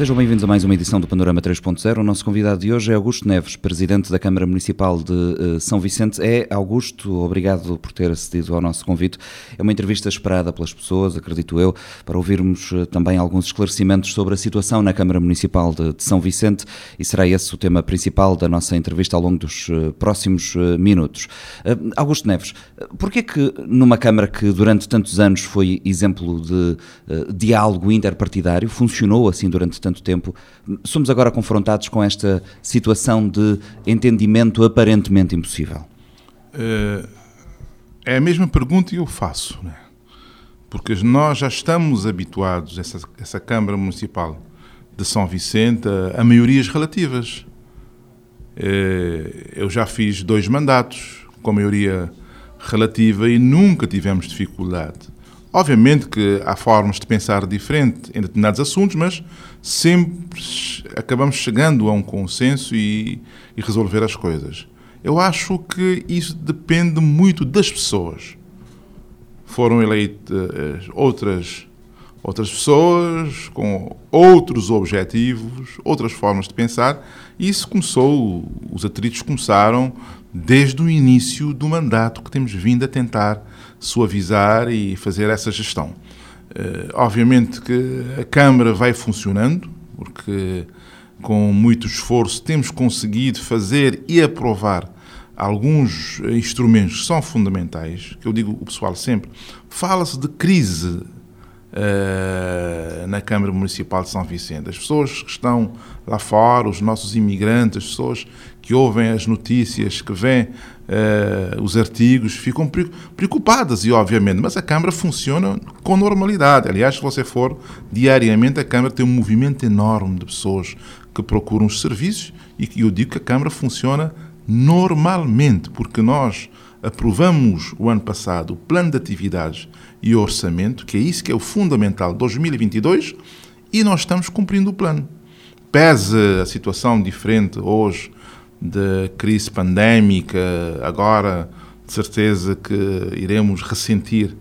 Sejam bem-vindos a mais uma edição do Panorama 3.0. O nosso convidado de hoje é Augusto Neves, presidente da Câmara Municipal de uh, São Vicente. É Augusto, obrigado por ter acedido ao nosso convite. É uma entrevista esperada pelas pessoas, acredito eu, para ouvirmos uh, também alguns esclarecimentos sobre a situação na Câmara Municipal de, São Vicente e será esse o tema principal da nossa entrevista ao longo dos uh, próximos minutos. Augusto Neves, por que que numa Câmara que durante tantos anos foi exemplo de diálogo interpartidário, funcionou assim durante tanto tanto tempo, somos agora confrontados com esta situação de entendimento aparentemente impossível? Eh, é a mesma pergunta que eu faço, né? porque nós já estamos habituados, essa, essa Câmara Municipal de São Vicente, a, a maiorias relativas. Eh, eu já fiz dois mandatos com maioria relativa e nunca tivemos dificuldade. Obviamente que há formas de pensar diferente em determinados assuntos, mas sempre acabamos chegando a um consenso e, e resolver as coisas. Eu acho que isso depende muito das pessoas. Foram eleitas outras outras pessoas com outros objetivos, outras formas de pensar. E isso começou, os atritos começaram desde o início do mandato que temos vindo a tentar suavizar e fazer essa gestão. Uh, obviamente que a Câmara vai funcionando, porque com muito esforço temos conseguido fazer e aprovar alguns instrumentos que são fundamentais, que eu digo o pessoal sempre, fala-se de crise uh, na Câmara Municipal de São Vicente. As pessoas que estão lá fora, os nossos imigrantes, as pessoas que ouvem as notícias, que veem uh, os artigos, ficam preocupadas, e obviamente, mas a Câmara funciona com normalidade. Aliás, se você for diariamente, a Câmara tem um movimento enorme de pessoas que procuram os serviços e eu digo que a Câmara funciona normalmente, porque nós aprovamos o ano passado o plano de atividades e o orçamento, que é isso que é o fundamental de 2022, e nós estamos cumprindo o plano. Pese a situação diferente hoje da crise pandémica, agora de certeza que iremos ressentir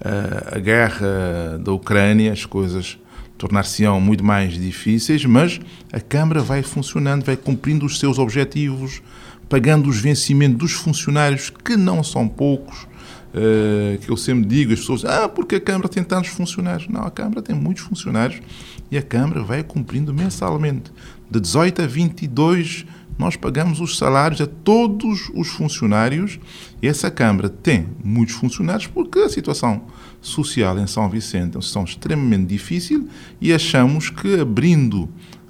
uh, a guerra da Ucrânia, as coisas tornar-se-ão muito mais difíceis, mas a Câmara vai funcionando, vai cumprindo os seus objetivos, pagando os vencimentos dos funcionários, que não são poucos, uh, que eu sempre digo às pessoas, ah, porque a Câmara tem tantos funcionários. Não, a Câmara tem muitos funcionários e a Câmara vai cumprindo mensalmente, de 18 a 22 nós pagamos os salários a todos os funcionários e essa Câmara tem muitos funcionários porque a situação social em São Vicente é uma situação extremamente difícil e achamos que abrindo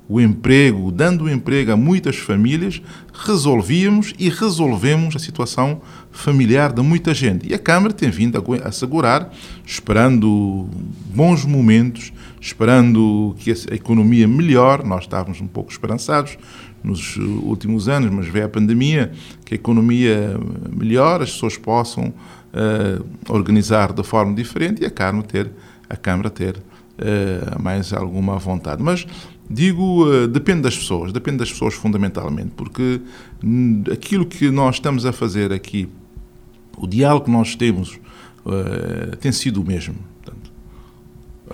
o emprego, dando emprego a muitas famílias, resolvíamos e resolvemos a situação familiar de muita gente. E a Câmara tem vindo a assegurar, esperando bons momentos, esperando que a economia melhore, nós estávamos um pouco esperançados, nos últimos anos, mas vê a pandemia, que a economia melhora, as pessoas possam uh, organizar de forma diferente e a Câmara ter, a Câmara ter uh, mais alguma vontade. Mas digo, uh, depende das pessoas, depende das pessoas fundamentalmente, porque aquilo que nós estamos a fazer aqui, o diálogo que nós temos, tem sido o mesmo. Portanto,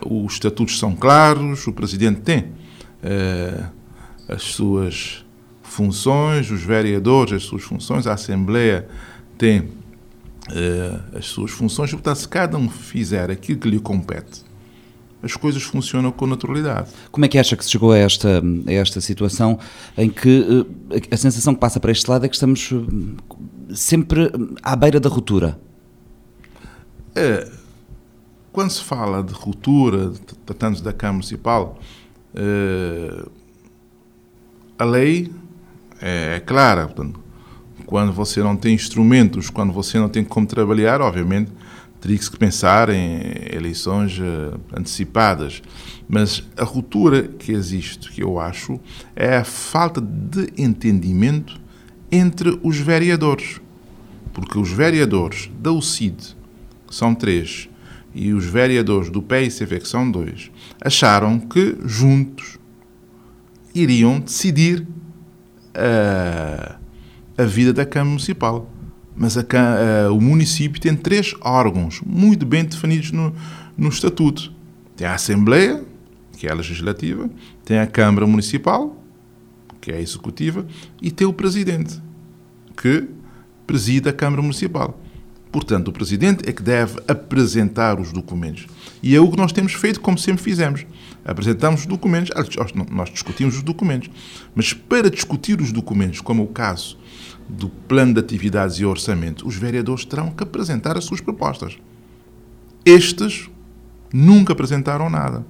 os estatutos são claros, o Presidente tem as suas funções, os vereadores as suas funções, a Assembleia tem as suas funções. Portanto, se cada um fizer aquilo que lhe compete, as coisas funcionam com naturalidade. Como é que acha que se chegou a esta, a esta situação em que uh, a sensação que passa para este lado é que estamos uh, sempre à beira da ruptura? É, quando se fala de ruptura, tratando da Câmara Municipal, a lei é, é clara. Portanto, quando você não tem instrumentos, quando você não tem como trabalhar, obviamente teria que se pensar em eleições uh, antecipadas. Mas a ruptura que existe, que eu acho, é a falta de entendimento entre os vereadores. Porque os vereadores da UCID, que são três, e os vereadores do PICV, que são dois, acharam que juntos iriam decidir a, a vida da Câmara Municipal. Mas a, a, o município tem três órgãos muito bem definidos no, no Estatuto. Tem a Assembleia, que é a legislativa, tem a Câmara Municipal, que é a executiva, e tem o Presidente, que preside a Câmara Municipal. Portanto, o Presidente é que deve apresentar os documentos. E é o que nós temos feito, como sempre fizemos. Apresentamos os documentos, nós discutimos os documentos. Mas para discutir os documentos, como é o caso do plano de atividades e orçamento, os vereadores terão que apresentar as suas propostas. Estes nunca apresentaram nada.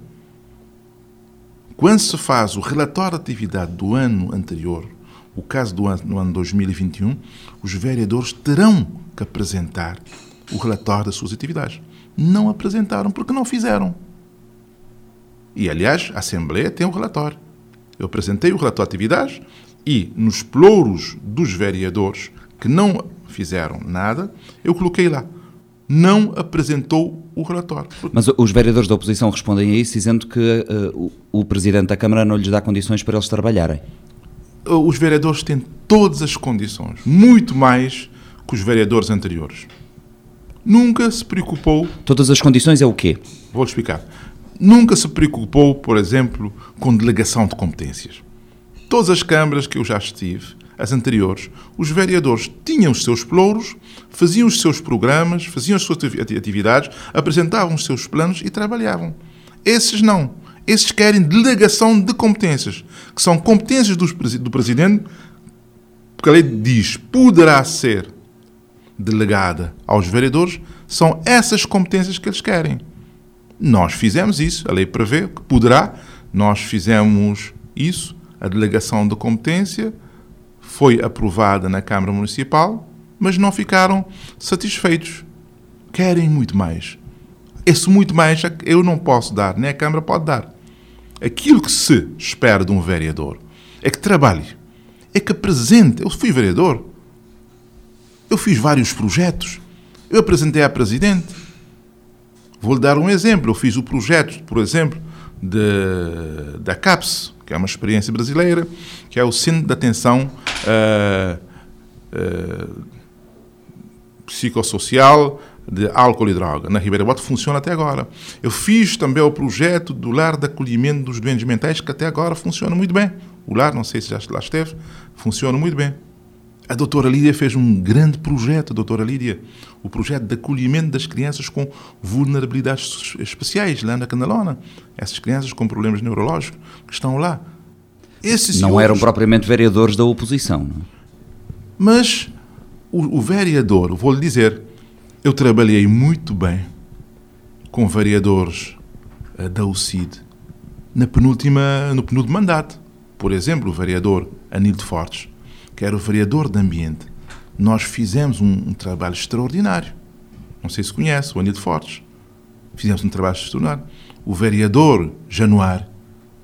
Quando se faz o relatório de atividade do ano anterior, o caso do ano, no ano 2021, os vereadores terão que apresentar o relatório das suas atividades. Não apresentaram porque não fizeram. E, aliás, a Assembleia tem o um relatório. Eu apresentei o relatório de atividades e, nos plouros dos vereadores que não fizeram nada, eu coloquei lá. Não apresentou o relatório. Mas os vereadores da oposição respondem a isso dizendo que uh, o, o Presidente da Câmara não lhes dá condições para eles trabalharem. Os vereadores têm todas as condições, muito mais que os vereadores anteriores. Nunca se preocupou. Todas as condições é o quê? Vou explicar. Nunca se preocupou, por exemplo, com delegação de competências. Todas as câmaras que eu já estive, as anteriores, os vereadores tinham os seus plouros, faziam os seus programas, faziam as suas atividades, apresentavam os seus planos e trabalhavam. Esses não. Esses querem delegação de competências, que são competências do Presidente, porque a lei diz poderá ser delegada aos vereadores, são essas competências que eles querem. Nós fizemos isso, a lei prevê que poderá, nós fizemos isso, a delegação de competência foi aprovada na Câmara Municipal, mas não ficaram satisfeitos. Querem muito mais. Esse muito mais é eu não posso dar, nem a Câmara pode dar. Aquilo que se espera de um vereador é que trabalhe, é que apresente. Eu fui vereador, eu fiz vários projetos, eu apresentei à Presidente. Vou-lhe dar um exemplo. Eu fiz o projeto, por exemplo, de, da CAPS, que é uma experiência brasileira, que é o Centro de Atenção uh, uh, Psicossocial de Álcool e Droga. Na Ribeira Bote funciona até agora. Eu fiz também o projeto do Lar de Acolhimento dos Doentes Mentais, que até agora funciona muito bem. O lar, não sei se já lá esteve, funciona muito bem. A doutora Lídia fez um grande projeto, a doutora Lídia, o projeto de acolhimento das crianças com vulnerabilidades especiais, lá na Canalona. Essas crianças com problemas neurológicos que estão lá. Esses não eram propriamente vereadores da oposição, não é? Mas o, o vereador, vou-lhe dizer, eu trabalhei muito bem com vereadores uh, da UCID na penúltima, no penúltimo mandato. Por exemplo, o vereador Anildo Fortes que era o vereador de ambiente, nós fizemos um, um trabalho extraordinário. Não sei se conhece, o Anil Fortes. Fizemos um trabalho extraordinário. O vereador Januar,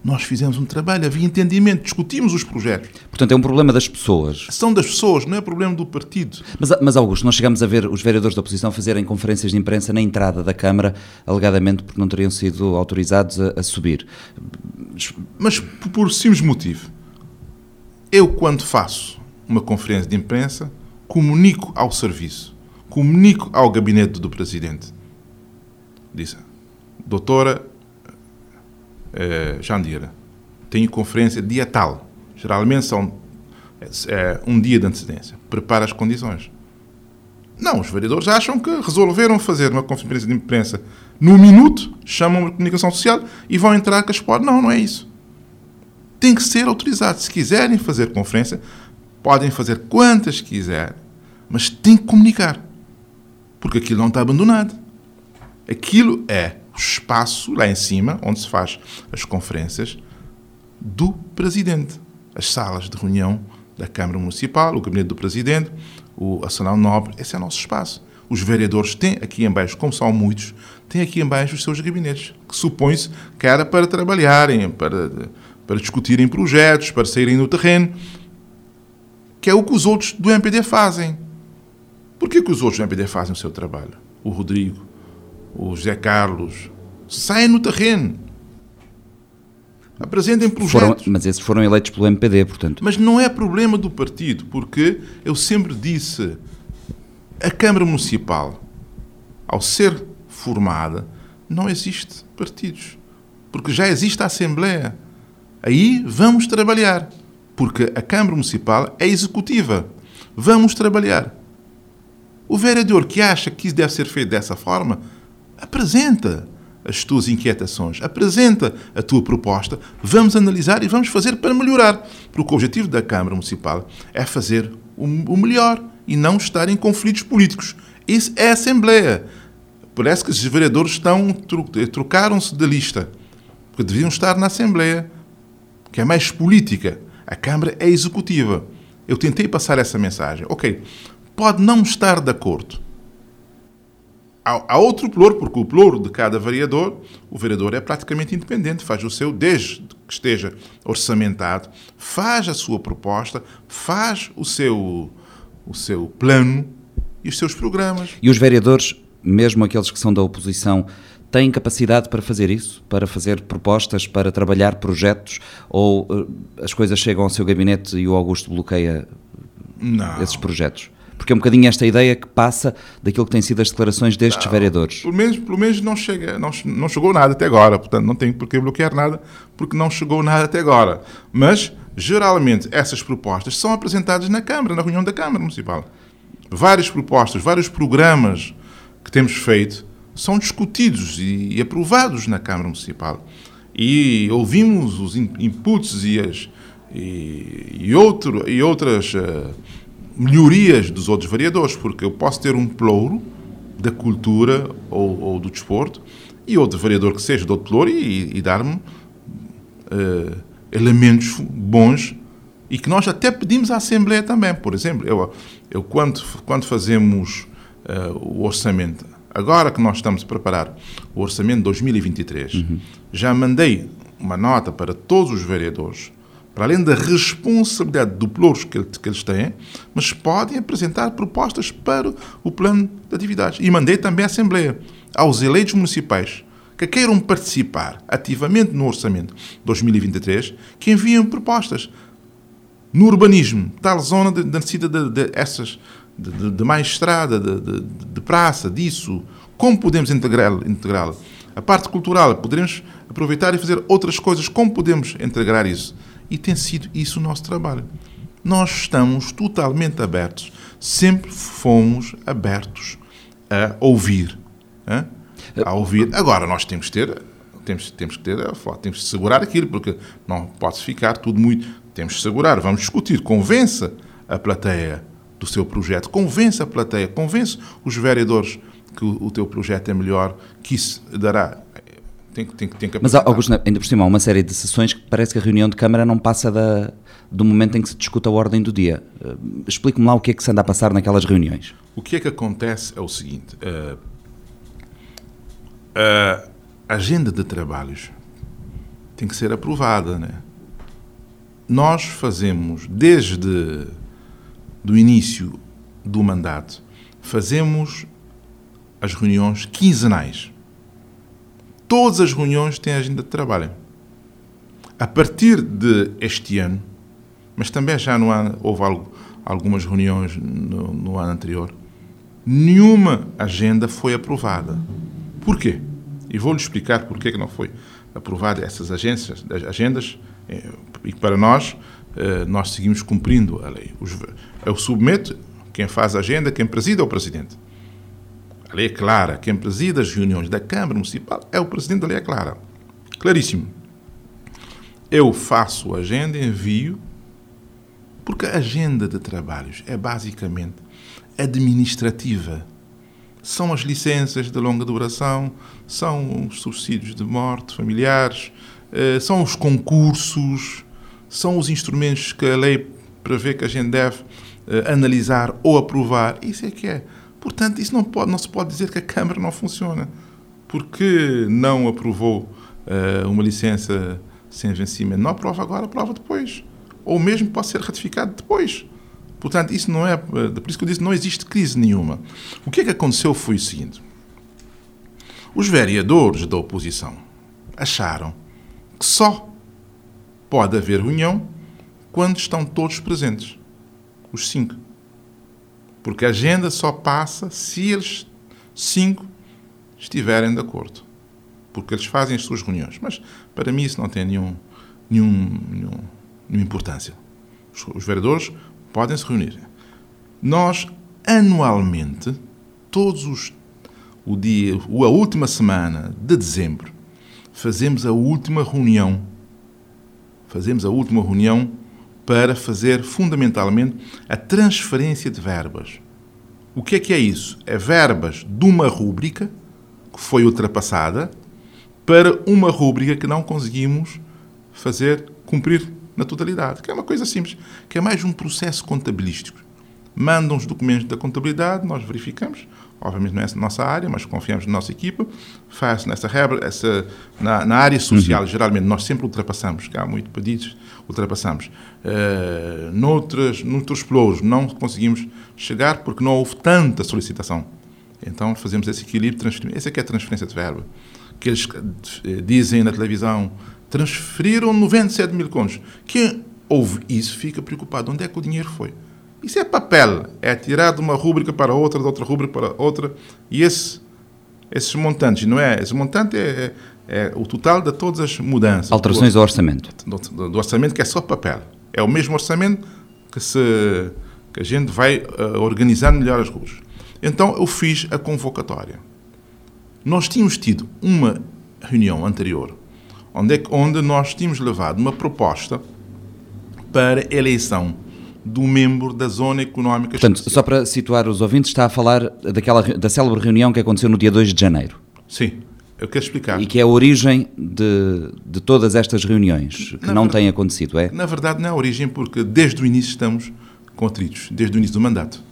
nós fizemos um trabalho, havia entendimento, discutimos os projetos. Portanto, é um problema das pessoas. São das pessoas, não é problema do partido. Mas, mas Augusto, nós chegamos a ver os vereadores da oposição fazerem conferências de imprensa na entrada da Câmara, alegadamente porque não teriam sido autorizados a, a subir. Mas por, por simples motivo. Eu, quando faço uma conferência de imprensa, comunico ao serviço, comunico ao gabinete do presidente. Disse, doutora eh, Jandira, tenho conferência dia tal. Geralmente são é, um dia de antecedência. Prepara as condições. Não, os vereadores acham que resolveram fazer uma conferência de imprensa no minuto, chamam a comunicação social e vão entrar com as portas. Não, não é isso. Tem que ser autorizado. Se quiserem fazer conferência, Podem fazer quantas quiserem, mas tem que comunicar. Porque aquilo não está abandonado. Aquilo é o espaço lá em cima, onde se faz as conferências, do Presidente. As salas de reunião da Câmara Municipal, o Gabinete do Presidente, o Arsenal Nobre, esse é o nosso espaço. Os vereadores têm aqui embaixo, como são muitos, têm aqui embaixo os seus gabinetes, que supõe-se que era para trabalharem, para, para discutirem projetos, para saírem no terreno que é o que os outros do MPD fazem. Por que, que os outros do MPD fazem o seu trabalho? O Rodrigo, o José Carlos, saem no terreno. Apresentem projetos. Foram, mas esses foram eleitos pelo MPD, portanto. Mas não é problema do partido, porque eu sempre disse, a Câmara Municipal, ao ser formada, não existe partidos. porque já existe a Assembleia. Aí vamos trabalhar, porque a Câmara Municipal é executiva. Vamos trabalhar. O vereador que acha que isso deve ser feito dessa forma, apresenta as tuas inquietações, apresenta a tua proposta, vamos analisar e vamos fazer para melhorar. Porque o objetivo da Câmara Municipal é fazer o melhor e não estar em conflitos políticos. Isso é Assembleia. Parece que os vereadores estão trocaram-se de lista, porque deviam estar na Assembleia, que é mais política. A Câmara é executiva. Eu tentei passar essa mensagem. Ok, pode não estar de acordo. Há, há outro pluro, porque o pluro de cada vereador, o vereador é praticamente independente, faz o seu, desde que esteja orçamentado, faz a sua proposta, faz o seu, o seu plano e os seus programas. E os vereadores mesmo aqueles que são da oposição, têm capacidade para fazer isso? Para fazer propostas, para trabalhar projetos? Ou uh, as coisas chegam ao seu gabinete e o Augusto bloqueia Não. esses projetos? Porque é um bocadinho esta ideia que passa daquilo que têm sido as declarações destes não, vereadores. Pelo menos, pelo menos não, chega, não, não chegou nada até agora, portanto não tem por que bloquear nada, porque não chegou nada até agora. Mas, geralmente, essas propostas são apresentadas na Câmara, na reunião da Câmara Municipal. Várias propostas, vários programas que temos feito são discutidos e, aprovados na Câmara Municipal. E ouvimos os inputs e, as, e, e, outro, e outras uh, melhorias dos outros vereadores, porque eu posso ter um plouro da cultura ou, ou, do desporto e outro vereador que seja do outro plouro e, e dar-me uh, elementos bons e que nós até pedimos à Assembleia também. Por exemplo, eu, eu quando, quando fazemos uh, o orçamento. Agora que nós estamos a preparar o orçamento de 2023, uhum. já mandei uma nota para todos os vereadores, para além da responsabilidade do pluros que, que eles têm, mas podem apresentar propostas para o plano de atividades. E mandei também à Assembleia, aos eleitos municipais, que queiram participar ativamente no orçamento 2023, que enviem propostas no urbanismo, tal zona da necessidade de, de, de, de, de mais estrada, de, de, praça, disso. Como podemos integrá-la? Integrá a parte cultural, poderemos aproveitar e fazer outras coisas. Como podemos integrar isso? E tem sido isso o nosso trabalho. Nós estamos totalmente abertos. Sempre fomos abertos a ouvir. A ouvir. Agora, nós temos que ter temos, temos que ter temos que segurar aquilo, porque não pode ficar tudo muito. Temos que segurar, vamos discutir. Convença a plateia do seu projeto. Convence a plateia, convence os vereadores que o, o teu projeto é melhor, que isso dará. Tem, tem, tem Mas, Augusto, ainda por cima, há uma série de sessões que parece que a reunião de Câmara não passa da, do momento em que se discute a ordem do dia. Uh, Explique-me lá o que é que se anda a passar naquelas reuniões. O que é que acontece é o seguinte: uh, a agenda de trabalhos tem que ser aprovada, né? Nós fazemos desde do início do mandato, fazemos as reuniões quinzenais. Todas as reuniões têm agenda de trabalho. A partir de este ano, mas também já no ano, houve algo, algumas reuniões no, no ano anterior, nenhuma agenda foi aprovada. Porquê? E vou-lhe explicar porquê que não foi aprovada essas agências, agendas, eh, e para nós nós seguimos cumprindo a lei. Eu submeto, quem faz a agenda, quem preside é o Presidente. A lei é clara, quem preside as reuniões da Câmara Municipal é o Presidente, a lei é clara. Claríssimo. Eu faço a agenda, envio, porque a agenda de trabalhos é basicamente administrativa. São as licenças de longa duração, são os subsídios de morte familiares, eh, são os concursos, são os instrumentos que a lei prevê que a gente deve uh, analisar ou aprovar. Isso é que é. Portanto, isso não, pode, não se pode dizer que a Câmara não funciona. Porque não aprovou uh, uma licença sem vencimento? Não aprova agora, aprova depois. Ou mesmo pode ser ratificado depois. Portanto, isso não é. Eh, por isso que eu disse, não existe crise nenhuma. O que é que aconteceu foi o seguinte: os vereadores da oposição acharam que só pode haver reunião quando estão todos presentes, os cinco. Porque a agenda só passa se eles cinco estiverem de acordo. porque eles fazem as suas reuniões. Mas para mim isso não tem nenhum, nenhum, nenhum nenhuma importância. Os, os vereadores podem se reunir. Nós, anualmente, todos os o dia, a última semana de dezembro, fazemos a última reunião. Fazemos a última reunião para fazer fundamentalmente a transferência de verbas. O que é que é isso? É verbas de uma rúbrica que foi ultrapassada para uma rúbrica que não conseguimos fazer cumprir na totalidade, que é uma coisa simples, que é mais um processo contabilístico. Mandam os documentos da contabilidade, nós verificamos, obviamente não é nossa área, mas confiamos na nossa equipa, faz nessa regra, essa, na, na área social, uhum. geralmente nós sempre ultrapassamos, que há muito pedidos, ultrapassamos. Uh, noutras, noutros pelouros não conseguimos chegar porque não houve tanta solicitação. Então fazemos esse equilíbrio. Essa é que é a transferência de verba. Que eles eh, dizem na televisão, transferiram 97 mil contos. Quem ouve isso fica preocupado. Onde é que o dinheiro foi? Isso é papel. É tirar de uma rúbrica para outra, de outra rúbrica para outra. E esse, esses montantes, não é? Esse montante é, é, é o total de todas as mudanças. Alterações do, ao orçamento. Do, do, do, orçamento que é só papel. É o mesmo orçamento que, se, que a gente vai uh, organizando melhor as ruas. Então eu fiz a convocatória. Nós tínhamos tido uma reunião anterior onde, é, onde nós tínhamos levado uma proposta para eleição do membro da Zona Económica Portanto, Especial. só para situar os ouvintes, está a falar daquela, da célebre reunião que aconteceu no dia 2 de janeiro. Sim, eu quero explicar. E que é a origem de, de todas estas reuniões que na não verdade, têm acontecido, é? Na verdade, não é a origem, porque desde o início estamos contritos, desde o início do mandato.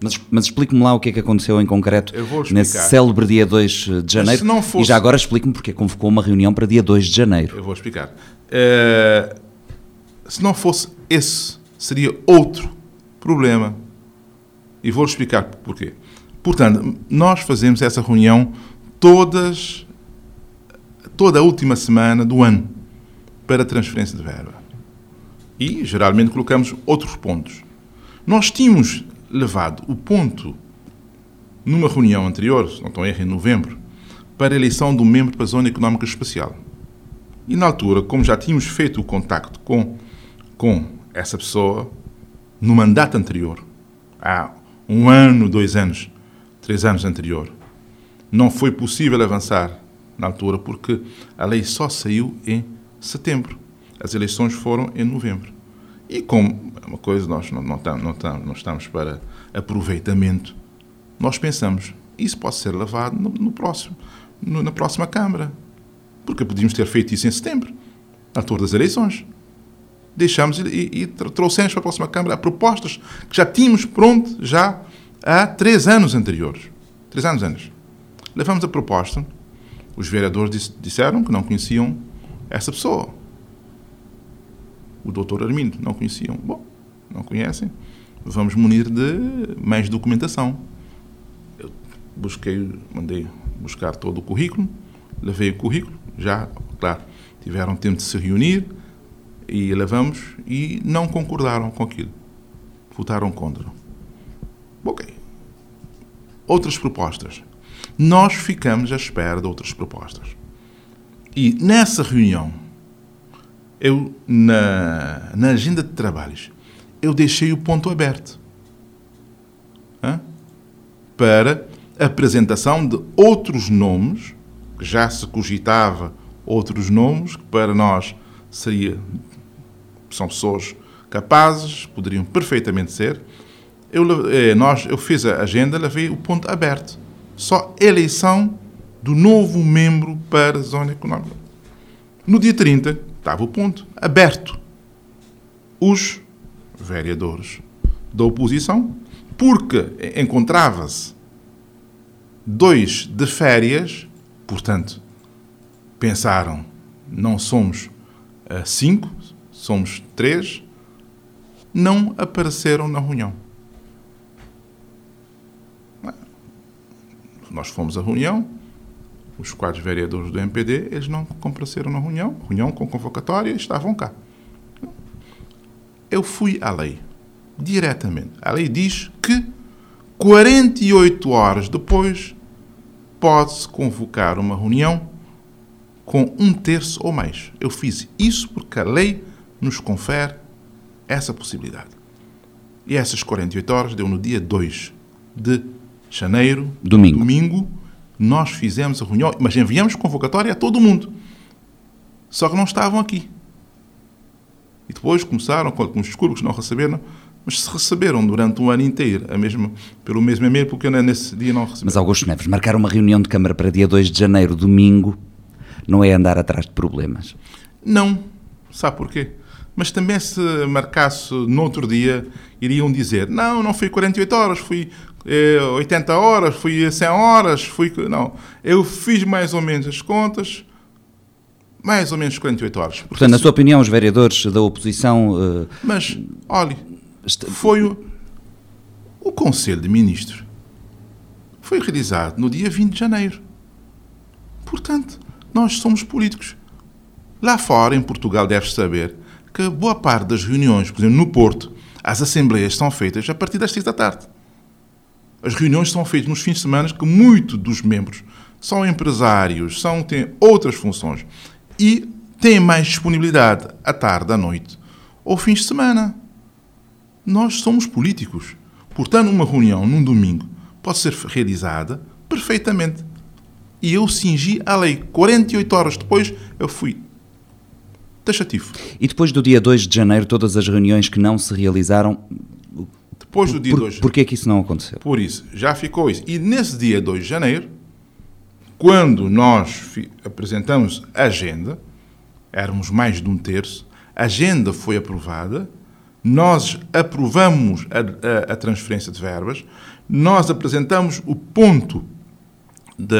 Mas, mas explique-me lá o que é que aconteceu em concreto nesse célebre dia 2 de janeiro. Fosse... E já agora explique-me porque convocou uma reunião para dia 2 de janeiro. Eu vou explicar. Uh, se não fosse esse, seria outro problema. E vou explicar porquê. Portanto, nós fazemos essa reunião todas, toda a última semana do ano para transferência de verba. E, geralmente, colocamos outros pontos. Nós tínhamos levado o ponto numa reunião anterior, se não estou erro, em novembro, para a eleição do membro para a Zona Económica Especial. E na altura, como já tínhamos feito o contacto com, com essa pessoa no mandato anterior, há um ano, dois anos, três anos anterior, não foi possível avançar na altura porque a lei só saiu em setembro. As eleições foram em novembro. E como é uma coisa, nós não, não, não, não estamos para aproveitamento, nós pensamos, isso pode ser levado no, no próximo, no, na próxima Câmara. Porque podíamos ter feito isso em setembro, na altura das eleições. Deixamos e, e trouxemos para a próxima Câmara propostas que já tínhamos pronto já há três anos anteriores. Três anos antes. Levamos a proposta, os vereadores disseram que não conheciam essa pessoa o doutor Armindo. Não conheciam. Bom, não conhecem. Vamos munir de mais documentação. Eu busquei, mandei buscar todo o currículo, levei o currículo, já, claro, tiveram tempo de se reunir e levamos e não concordaram com aquilo. Votaram contra. Ok. Outras propostas. Nós ficamos à espera de outras propostas. E nessa reunião eu, na, na agenda de trabalhos, eu deixei o ponto aberto hein? para apresentação de outros nomes, que já se cogitava outros nomes, que para nós seria, são pessoas capazes, poderiam perfeitamente ser. Eu, eh, nós, eu fiz a agenda, levei o ponto aberto. Só eleição do novo membro para a zona económica. No dia 30, estava o ponto aberto. Os vereadores da oposição, porque encontrava-se dois de férias, portanto, pensaram, não somos uh, cinco, somos três, não apareceram na reunião. Nós fomos à reunião, os quatro vereadores do MPD, eles não compareceram na reunião, reunião com convocatória, estavam cá. Eu fui à lei, diretamente. A lei diz que 48 horas depois pode-se convocar uma reunião com um terço ou mais. Eu fiz isso porque a lei nos confere essa possibilidade. E essas 48 horas deu no dia 2 de janeiro, domingo. domingo nós fizemos a reunião, mas enviamos convocatória a todo mundo. Só que não estavam aqui. E depois começaram com alguns discursos que não receberam, mas se receberam durante um ano inteiro, a mesma, pelo mesmo e-mail, porque nesse dia não receberam. Mas Augusto Neves, marcar uma reunião de Câmara para dia 2 de janeiro, domingo, não é andar atrás de problemas? Não. Sabe porquê? Mas também se marcasse no outro dia, iriam dizer, não, não fui 48 horas, fui eh, 80 horas, fui 100 horas, fui... Não, eu fiz mais ou menos as contas, mais ou menos 48 horas. Portanto, Portanto na sua opinião, os vereadores da oposição... Uh... Mas, olhe, foi o, o Conselho de Ministros foi realizado no dia 20 de janeiro. Portanto, nós somos políticos. Lá fora, em Portugal, deve saber que boa parte das reuniões, por exemplo, no Porto, as assembleias são feitas a partir das seis da tarde. As reuniões são feitas nos fins de semana que muitos dos membros são empresários, são, têm outras funções e têm mais disponibilidade à tarde, à noite ou fins de semana. Nós somos políticos. Portanto, uma reunião num domingo pode ser realizada perfeitamente. E eu cingi a lei. 48 horas depois, eu fui taxativo. E depois do dia 2 de janeiro, todas as reuniões que não se realizaram. Depois do dia por, 2 de Porquê que isso não aconteceu? Por isso, já ficou isso. E nesse dia 2 de janeiro, quando nós apresentamos a agenda, éramos mais de um terço, a agenda foi aprovada, nós aprovamos a, a, a transferência de verbas, nós apresentamos o ponto de,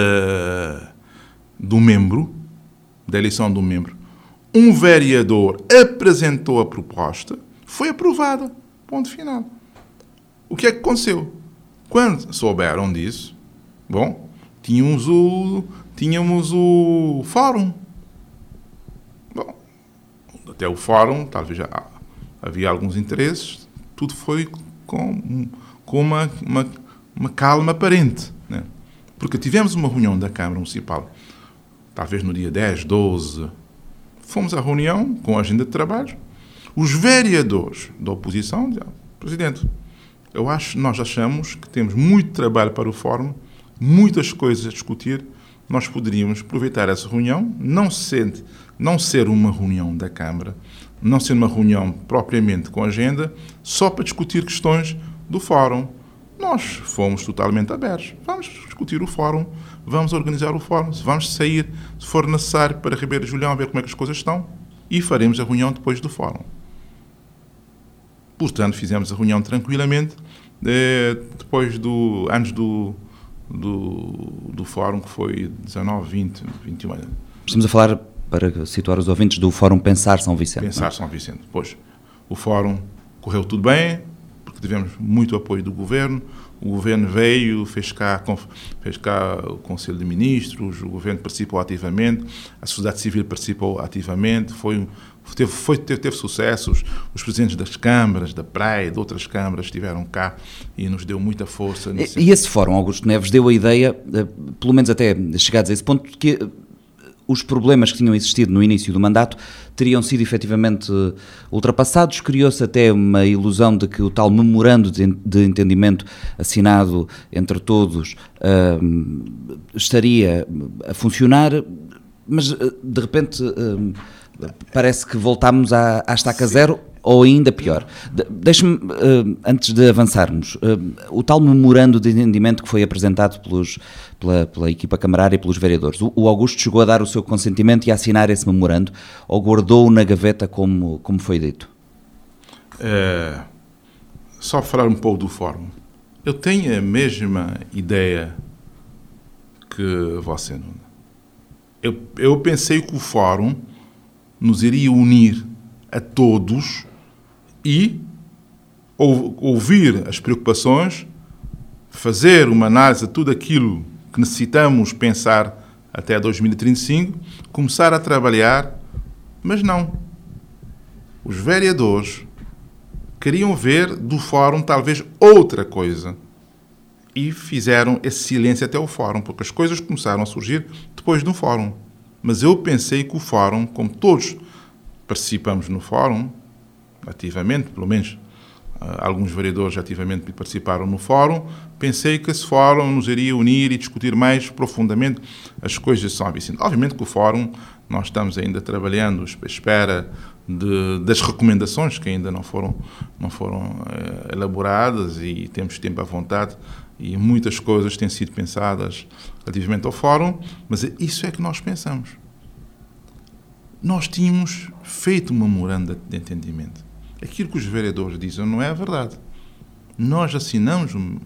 do membro, da eleição do membro, um vereador apresentou a proposta, foi aprovada. Ponto final. O que é que aconteceu? Quando souberam disso, bom, tínhamos o, tínhamos o fórum. Bom, até o fórum, talvez já havia alguns interesses, tudo foi com, com uma, uma, uma calma aparente. Né? Porque tivemos uma reunião da Câmara Municipal, talvez no dia 10, 12, Fomos à reunião com a agenda de trabalho. Os vereadores da oposição disseram, Presidente, eu acho, nós achamos que temos muito trabalho para o fórum, muitas coisas a discutir. Nós poderíamos aproveitar essa reunião, não ser, não ser uma reunião da Câmara, não ser uma reunião propriamente com agenda, só para discutir questões do fórum. Nós fomos totalmente abertos. Vamos discutir o fórum, vamos organizar o fórum, vamos sair, se for necessário, para Ribeiro Julião, ver como é que as coisas estão, e faremos a reunião depois do fórum. Portanto, fizemos a reunião tranquilamente, eh, depois do, antes do, do, do fórum, que foi 19, 20, 21 Estamos a falar, para situar os ouvintes, do Fórum Pensar São Vicente. É? Pensar São Vicente. Pois, o fórum correu tudo bem, porque tivemos muito apoio do governo, o governo veio, fez cá, fez cá o Conselho de Ministros, o governo participou ativamente, a sociedade civil participou ativamente, foi, teve, foi, teve, teve sucessos. Os presidentes das câmaras, da Praia, de outras câmaras, estiveram cá e nos deu muita força. E, e esse fórum, Augusto Neves, deu a ideia, eh, pelo menos até chegados a esse ponto, que os problemas que tinham existido no início do mandato teriam sido efetivamente ultrapassados. Criou-se até uma ilusão de que o tal memorando de entendimento assinado entre todos uh, estaria a funcionar, mas de repente uh, parece que voltámos à, à estaca zero ou ainda pior. De, Deixe-me, uh, antes de avançarmos, uh, o tal memorando de entendimento que foi apresentado pelos, pela, pela equipa camarária e pelos vereadores, o, o, Augusto chegou a dar o seu consentimento e a assinar esse memorando ou guardou-o na gaveta como, como foi dito? É, só falar um pouco do fórum. Eu tenho a mesma ideia que você, Nuno. Eu, eu pensei que o fórum nos iria unir a todos e ouvir as preocupações, fazer uma análise de tudo aquilo que necessitamos pensar até 2035, começar a trabalhar, mas não. Os vereadores queriam ver do fórum talvez outra coisa e fizeram esse silêncio até o fórum, porque as coisas começaram a surgir depois do fórum. Mas eu pensei que o fórum, como todos participamos no fórum, ativamente, pelo menos ah, alguns vereadores ativamente participaram no fórum, pensei que esse fórum nos iria unir e discutir mais profundamente as coisas de São Vicente. Obviamente que o fórum, nós estamos ainda trabalhando à espera de, das recomendações que ainda não foram, não foram eh, elaboradas e temos tempo à vontade e muitas coisas têm sido pensadas relativamente ao fórum, mas isso é que nós pensamos. Nós tínhamos feito um memorando de entendimento. Aquilo que os vereadores dizem não é a verdade. Nós assinamos um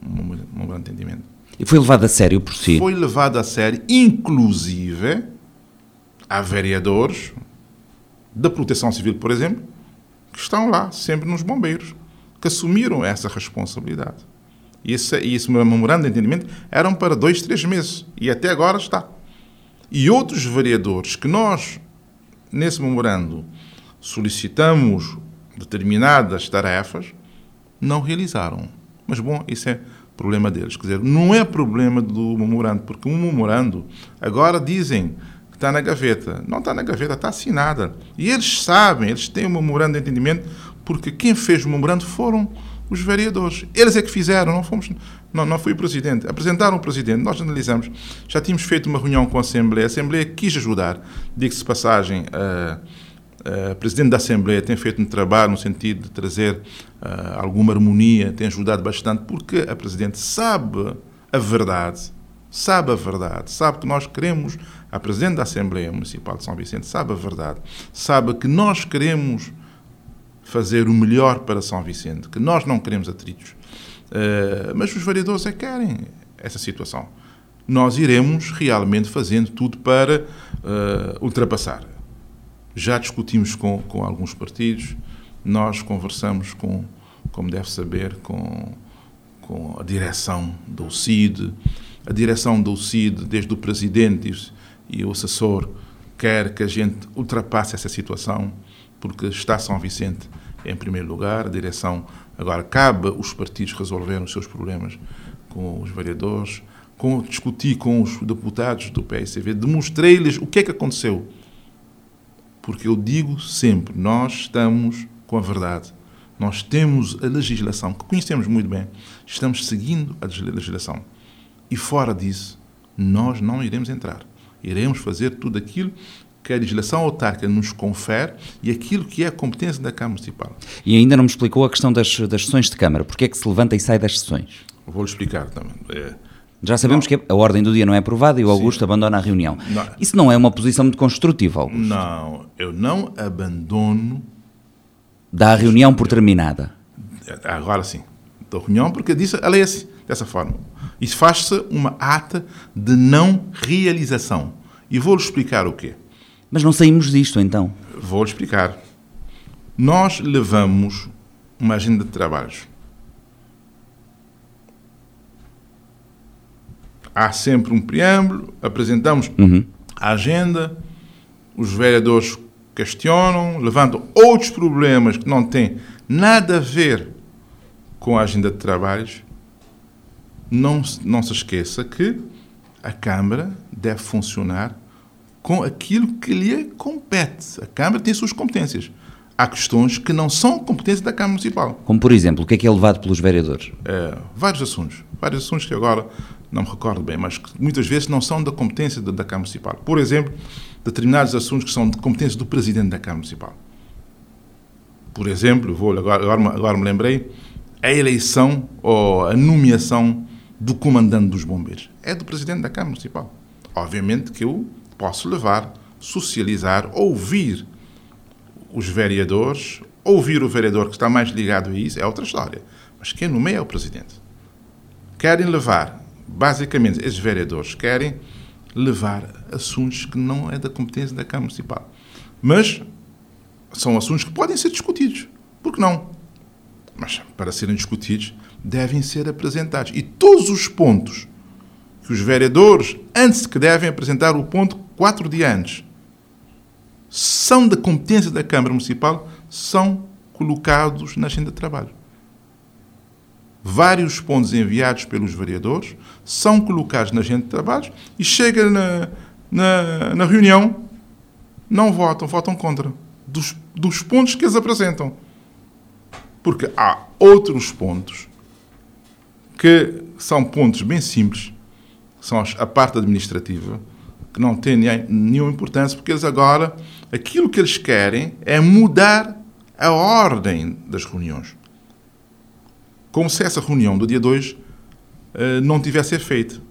memorando de entendimento. E foi levado a sério por si? Foi levado a sério, inclusive, há vereadores da Proteção Civil, por exemplo, que estão lá, sempre nos bombeiros, que assumiram essa responsabilidade. E esse, esse memorando de entendimento eram para dois, três meses. E até agora está. E outros vereadores que nós, nesse memorando, solicitamos determinadas tarefas, não realizaram. Mas, bom, isso é problema deles. Quer dizer, não é problema do memorando, porque um memorando, agora dizem que está na gaveta. Não está na gaveta, está assinada. E eles sabem, eles têm um memorando de entendimento, porque quem fez o memorando foram os vereadores. Eles é que fizeram, não fomos, não, não foi o presidente. Apresentaram o presidente, nós analisamos. Já tínhamos feito uma reunião com a Assembleia, a Assembleia quis ajudar. Diga-se passagem, a, a presidente da Assembleia tem feito um trabalho no sentido de trazer uh, alguma harmonia, tem ajudado bastante, porque a presidente sabe a verdade, sabe a verdade, sabe que nós queremos, a presidente da Assembleia Municipal de São Vicente sabe a verdade, sabe que nós queremos fazer o melhor para São Vicente, que nós não queremos atritos. Uh, mas os vereadores é que querem essa situação. Nós iremos realmente fazendo tudo para ultrapassar. Já discutimos com, com alguns partidos, nós conversamos com, como deve saber, com, com a direção do CID. A direção do CID, desde o presidente e o assessor, quer que a gente ultrapasse essa situação porque está São Vicente em primeiro lugar, a direção agora cabe os partidos resolverem os seus problemas com os vereadores, com, discuti com os deputados do PSCV, demonstrei-lhes o que é que aconteceu. Porque eu digo sempre, nós estamos com a verdade. Nós temos a legislação, que conhecemos muito bem, estamos seguindo a legislação. E fora disso, nós não iremos entrar. Iremos fazer tudo aquilo que a legislação autárquica nos confere e aquilo que é a competência da Câmara Municipal. E ainda não me explicou a questão das, das sessões de Câmara. Porquê é que se levanta e sai das sessões? Vou-lhe explicar também. É, já sabemos não. que a ordem do dia não é aprovada e o Augusto Sim. abandona a reunião. Não. Isso não é uma posição muito construtiva, Augusto? Não, eu não abandono. Dá a reunião por terminada. Agora sim. Da reunião, porque disse a lei assim, dessa forma. Isso faz-se uma ata de não realização. E vou-lhe explicar o quê. Mas não saímos disto então? Vou explicar. Nós levamos uma agenda de trabalhos. Há sempre um preâmbulo, apresentamos uhum. a agenda, os vereadores questionam, levantam outros problemas que não têm nada a ver com a agenda de trabalhos. Não, não se esqueça que a Câmara deve funcionar com aquilo que lhe compete. A Câmara tem suas competências. Há questões que não são competência da Câmara Municipal. Como, por exemplo, o que é que é levado pelos vereadores? É, vários assuntos. Vários assuntos que agora não me recordo bem, mas que muitas vezes não são da competência da, da Câmara Municipal. Por exemplo, determinados assuntos que são de competência do Presidente da Câmara Municipal. Por exemplo, vou agora, agora, agora me lembrei, a eleição ou a nomeação do comandante dos bombeiros. É do Presidente da Câmara Municipal. Obviamente que eu posso levar, socializar, ouvir os vereadores, ouvir o vereador que está mais ligado a isso, é outra história. Mas quem nomeia é o presidente. Querem levar, basicamente, esses vereadores querem levar assuntos que não é da competência da Câmara Municipal. Mas são assuntos que podem ser discutidos. Por que não? Mas para serem discutidos, devem ser apresentados. E todos os pontos que os vereadores, antes que devem apresentar o ponto quatro dias antes, são da competência da Câmara Municipal, são colocados na agenda de trabalho. Vários pontos enviados pelos vereadores são colocados na agenda de trabalho e chega na, na, na reunião não votam, votam contra. Dos, dos pontos que eles apresentam. Porque há outros pontos que são pontos bem simples, são a parte administrativa, que não têm nenhuma importância, porque eles agora, aquilo que eles querem é mudar a ordem das reuniões. Como se essa reunião do dia 2 eh, não tivesse efeito.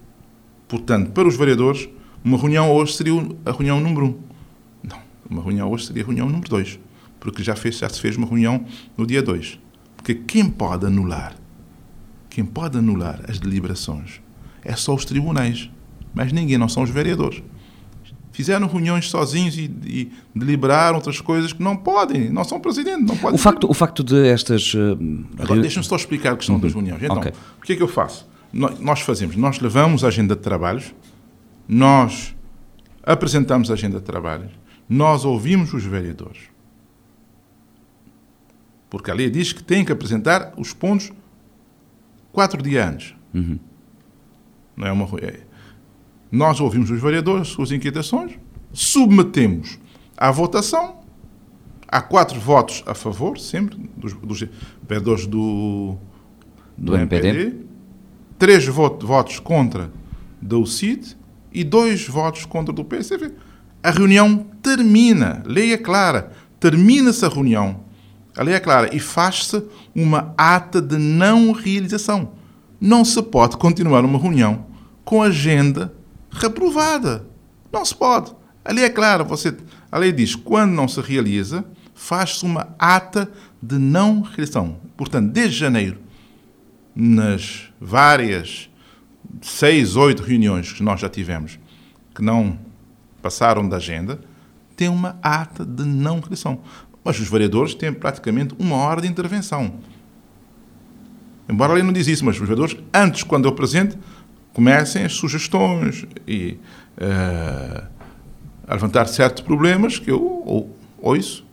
Portanto, para os vereadores, uma reunião hoje seria a reunião número 1. Um. Não, uma reunião hoje seria a reunião número 2, porque já, fez, já se fez uma reunião no dia 2. Porque quem pode anular quem pode anular as deliberações é só os tribunais, mas ninguém, não são os vereadores. Fizeram reuniões sozinhos e, e deliberaram outras coisas que não podem, não são presidente, não podem. O facto, o facto de estas. Uh, Agora, deixa-me só explicar a questão uhum. das reuniões. Então, okay. o que é que eu faço? Nós fazemos, nós levamos a agenda de trabalhos, nós apresentamos a agenda de trabalhos, nós ouvimos os vereadores. Porque a lei diz que tem que apresentar os pontos quatro dias antes. Uhum. Não é uma é. Nós ouvimos os vereadores, suas inquietações, submetemos à votação. Há quatro votos a favor, sempre, dos, dos vereadores do, do, do MPD. MPD. Três votos contra do CID e dois votos contra do PSV. A reunião termina, lei é clara, termina-se a reunião a lei é clara e faz-se uma ata de não realização. Não se pode continuar uma reunião com agenda reprovada. Não se pode. A lei é clara. Você, a lei diz quando não se realiza, faz-se uma ata de não realização. Portanto, desde janeiro, nas várias seis, oito reuniões que nós já tivemos que não passaram da agenda, tem uma ata de não realização. Mas os vereadores têm praticamente uma hora de intervenção. Embora a lei não diz isso, mas os vereadores, antes, quando eu apresento, comecem as sugestões e uh, a levantar certos problemas que eu ou, ouço,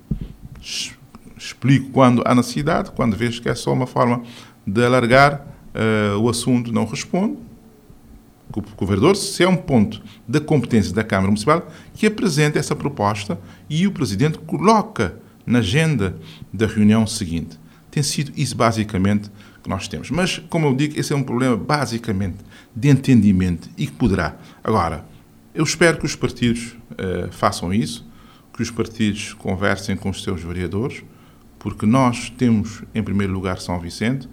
explico quando há necessidade, quando vejo que é só uma forma de alargar uh, o assunto, não respondo. O vereador, se é um ponto da competência da Câmara Municipal, que apresente essa proposta e o Presidente coloca na agenda da reunião seguinte. Tem sido isso basicamente que nós temos. Mas, como eu digo, esse é um problema basicamente de entendimento e que poderá. Agora, eu espero que os partidos uh, façam isso, que os partidos conversem com os seus vereadores, porque nós temos, em primeiro lugar, São Vicente,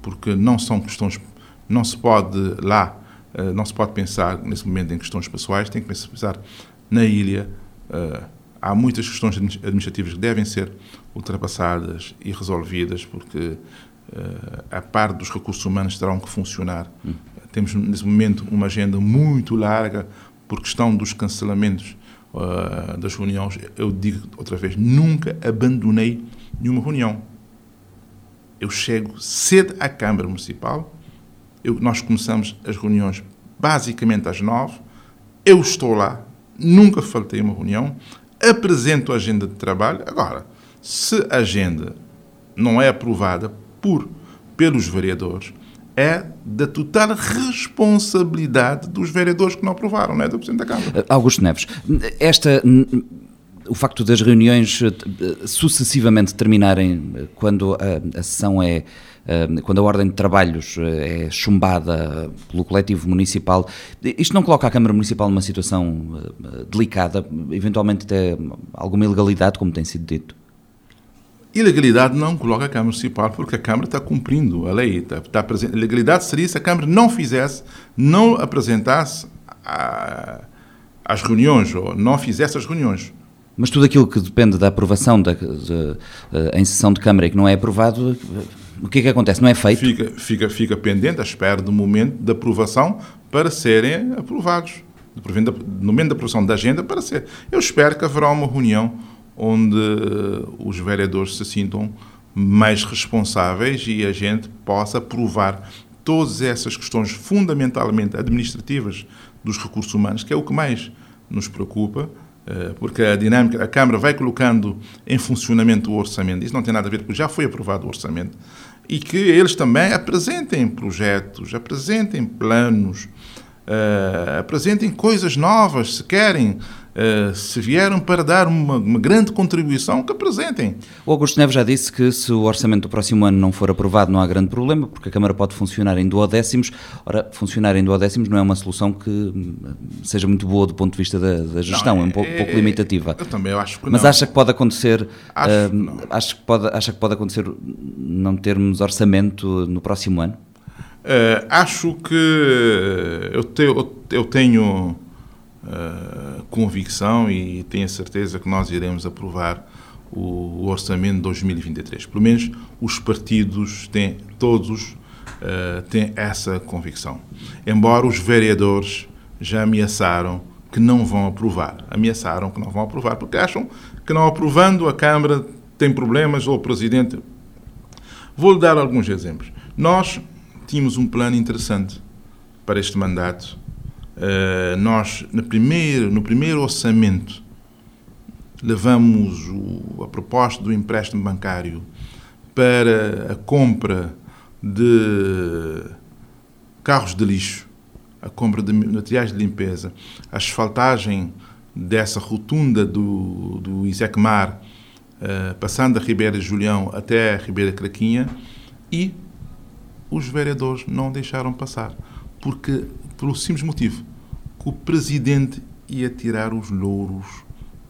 porque não são questões, não se pode lá, uh, não se pode pensar nesse momento em questões pessoais, tem que pensar na ilha. Uh, há muitas questões administrativas que devem ser ultrapassadas e resolvidas, porque a parte dos recursos humanos terão que funcionar. Temos, nesse momento, uma agenda muito larga por questão dos cancelamentos uh, das reuniões. Eu digo outra vez, nunca abandonei nenhuma reunião. Eu chego cedo à Câmara Municipal, eu, nós começamos as reuniões basicamente às nove, eu estou lá, nunca faltei uma reunião, apresento a agenda de trabalho. Agora, se a agenda não é aprovada por pelos vereadores, é da total responsabilidade dos vereadores que não aprovaram, não é do Presidente da Câmara. Eh, Augusto Neves, esta o facto das reuniões eh, sucessivamente terminarem eh, quando a, a sessão é quando a ordem de trabalhos é chumbada pelo coletivo municipal, isto não coloca a Câmara Municipal numa situação delicada, eventualmente até alguma ilegalidade, como tem sido dito? Ilegalidade não coloca a Câmara Municipal porque a Câmara está cumprindo a lei. Está, está presente. Ilegalidade seria se a Câmara não fizesse, não apresentasse a, as reuniões ou não fizesse as reuniões. Mas tudo aquilo que depende da aprovação da, de, de, em sessão de Câmara e que não é aprovado, o que é que acontece? Não é feito? Fica, fica, fica pendente à espera do momento de aprovação para serem aprovados. No momento da aprovação da agenda para ser. Eu espero que haverá uma reunião onde os vereadores se sintam mais responsáveis e a gente possa aprovar todas essas questões fundamentalmente administrativas dos recursos humanos, que é o que mais nos preocupa, eh, porque a dinâmica, a Câmara vai colocando em funcionamento o orçamento, isso não tem nada a ver, porque já foi aprovado o orçamento, e que eles também apresentem projetos, apresentem planos, uh, apresentem coisas novas, se querem Uh, se vieram para dar uma, uma, grande contribuição, que apresentem. O Augusto Neves já disse que se o orçamento do próximo ano não for aprovado, não há grande problema, porque a Câmara pode funcionar em duodécimos. Ora, funcionar em duodécimos não é uma solução que hum, seja muito boa do ponto de vista da, da gestão, não, é, é, um pouco, é, pouco, limitativa. Eu também acho que Mas não. acha que pode acontecer, acho, uh, acho que pode, acha que pode acontecer não termos orçamento no próximo ano? Uh, acho que eu, te, eu tenho uh, convicção e tenho a certeza que nós iremos aprovar o, o, orçamento de 2023. Pelo menos os partidos têm, todos uh, têm essa convicção. Embora os vereadores já ameaçaram que não vão aprovar. Ameaçaram que não vão aprovar porque acham que não aprovando a Câmara tem problemas ou o Presidente. Vou-lhe dar alguns exemplos. Nós tínhamos um plano interessante para este mandato Uh, nós, no primeiro, no primeiro orçamento, levamos o, a proposta do empréstimo bancário para a compra de carros de lixo, a compra de materiais de limpeza, a asfaltagem dessa rotunda do, do Isecmar, uh, passando da Ribeira Julião até a Ribeira Craquinha, e os vereadores não deixaram passar, porque pelo simples motivo que o presidente ia tirar os louros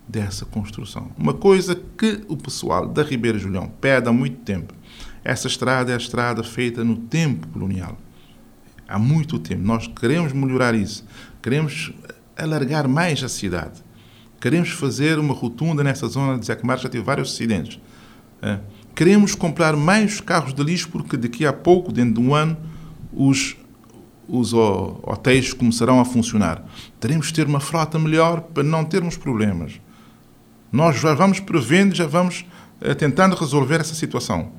dessa construção. Uma coisa que o pessoal da Ribeira Julião pede há muito tempo. Essa estrada é a estrada feita no tempo colonial. Há muito tempo. Nós queremos melhorar isso. Queremos alargar mais a cidade. Queremos fazer uma rotunda nessa zona de Zé já teve vários acidentes. É. Queremos comprar mais carros de lixo porque daqui a pouco, dentro de um ano, os os hotéis começarão a funcionar. Teremos de ter uma frota melhor para não termos problemas. Nós já vamos prevendo, já vamos uh, tentando resolver essa situação.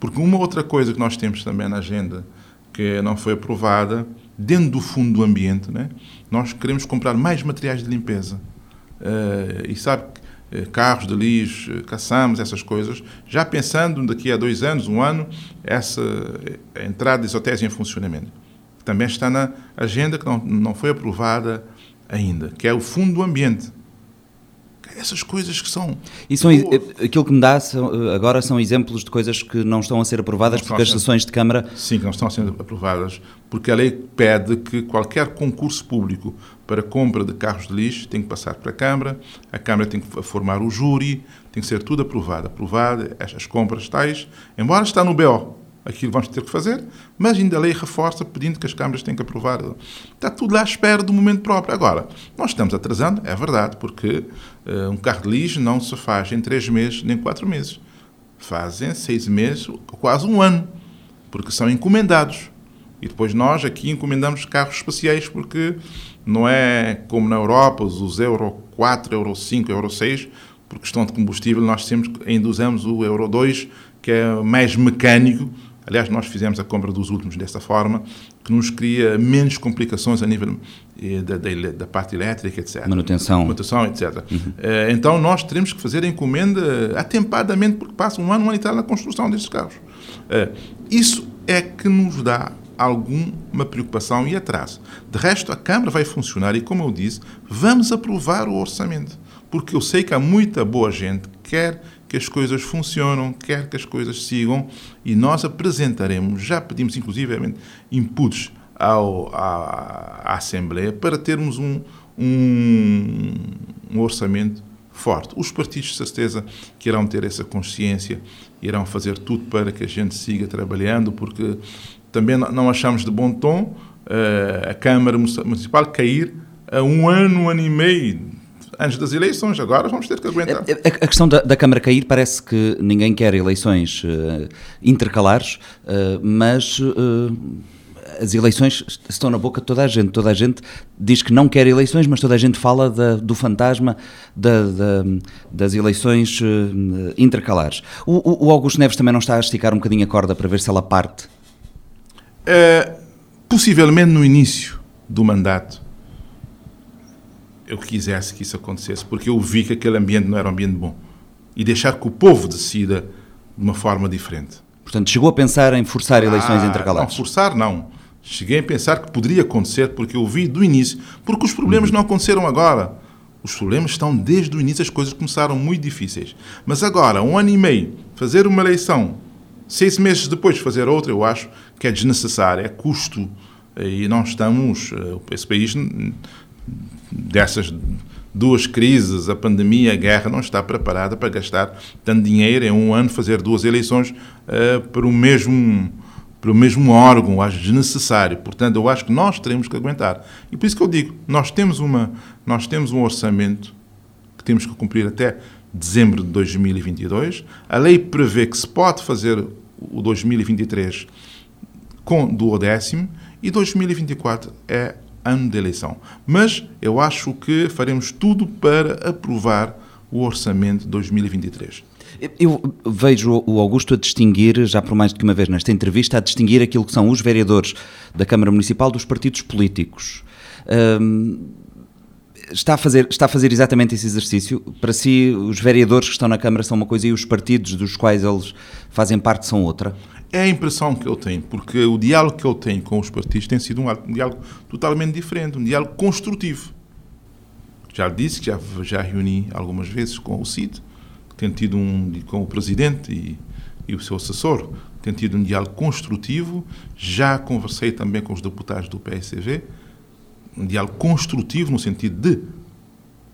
Porque uma outra coisa que nós temos também na agenda, que não foi aprovada, dentro do fundo do ambiente, né? nós queremos comprar mais materiais de limpeza. Uh, e sabe, uh, carros de lixo, caçamos essas coisas, já pensando daqui a dois anos, um ano, essa entrada desses hotéis em funcionamento que também está na agenda que não, não foi aprovada ainda, que é o Fundo do Ambiente. Essas coisas que são. E são, aquilo que me dá são, agora são exemplos de coisas que não estão a ser aprovadas porque as sessões de Câmara. Sim, que não estão a ser aprovadas, porque a lei pede que qualquer concurso público para compra de carros de lixo tem que passar para a Câmara, a Câmara tem que formar o júri, tem que ser tudo aprovado. Aprovado, as compras tais, embora está no BO, aquilo vamos ter que fazer, mas ainda a lei reforça pedindo que as câmaras têm que aprovar. Está tudo lá à espera do momento próprio. Agora, nós estamos atrasando, é verdade, porque uh, um carro de lixo não se faz em três meses nem quatro meses. Fazem seis meses, quase um ano, porque são encomendados. E depois nós aqui encomendamos carros especiais, porque não é como na Europa, os Euro 4, Euro 5, Euro 6, por questão de combustível, nós sempre ainda usamos o Euro 2, que é mais mecânico, Aliás, nós fizemos a compra dos últimos dessa forma, que nos cria menos complicações a nível eh, da, da, da, parte elétrica, etc. Manutenção. Manutenção, etc. Uhum. Eh, então, nós teremos que fazer a encomenda atempadamente, porque passa um ano, um ano e tal na construção destes carros. Eh, isso é que nos dá alguma preocupação e atraso. De resto, a Câmara vai funcionar e, como eu disse, vamos aprovar o orçamento. Porque eu sei que há muita boa gente que quer que as coisas funcionam, quer que as coisas sigam, e nós apresentaremos, já pedimos inclusivamente inputs ao, à, à Assembleia para termos um, um, um orçamento forte. Os partidos, de certeza, que irão ter essa consciência, irão fazer tudo para que a gente siga trabalhando, porque também não achamos de bom tom uh, a Câmara Municipal cair a um ano, um ano e meio antes das eleições. Agora vamos ter que aguentar. A, a questão da, da, Câmara cair parece que ninguém quer eleições uh, intercalares, uh, mas. Uh, as eleições estão na boca de toda a gente. Toda a gente diz que não quer eleições, mas toda a gente fala da, do fantasma da, da, das eleições intercalares. O, o, Augusto Neves também não está a esticar um bocadinho a corda para ver se ela parte? É, possivelmente no início do mandato eu quisesse que isso acontecesse, porque eu vi que aquele ambiente não era um ambiente bom. E deixar que o povo decida de uma forma diferente. Portanto, chegou a pensar em forçar eleições ah, intercalares? Não, forçar não. Cheguei a pensar que poderia acontecer, porque eu vi do início. Porque os problemas uhum. não aconteceram agora. Os problemas estão desde o início, as coisas começaram muito difíceis. Mas agora, um ano e meio, fazer uma eleição, seis meses depois fazer outra, eu acho que é desnecessário, é custo. E não estamos, eh, esse país, dessas duas crises, a pandemia, a guerra, não está preparada para gastar tanto dinheiro em um ano, fazer duas eleições uh, para o mesmo para o mesmo órgão, acho desnecessário. Portanto, eu acho que nós teremos que aguentar. E por isso que eu digo, nós temos, uma, nós temos um orçamento que temos que cumprir até dezembro de 2022. A lei prevê que se pode fazer o 2023 com duodécimo e 2024 é ano de eleição. Mas eu acho que faremos tudo para aprovar o orçamento de 2023. Eu vejo o Augusto a distinguir, já por mais do que uma vez nesta entrevista, a distinguir aquilo que são os vereadores da Câmara Municipal dos partidos políticos. Um, está, a fazer, está a fazer exatamente esse exercício? Para si, os vereadores que estão na Câmara são uma coisa e os partidos dos quais eles fazem parte são outra? É a impressão que eu tenho, porque o diálogo que eu tenho com os partidos tem sido um diálogo totalmente diferente, um diálogo construtivo. Já disse que já, já reuni algumas vezes com o CID, tenho tido um com o presidente e, e o seu assessor, tenho tido um diálogo construtivo. Já conversei também com os deputados do PSCV, um diálogo construtivo no sentido de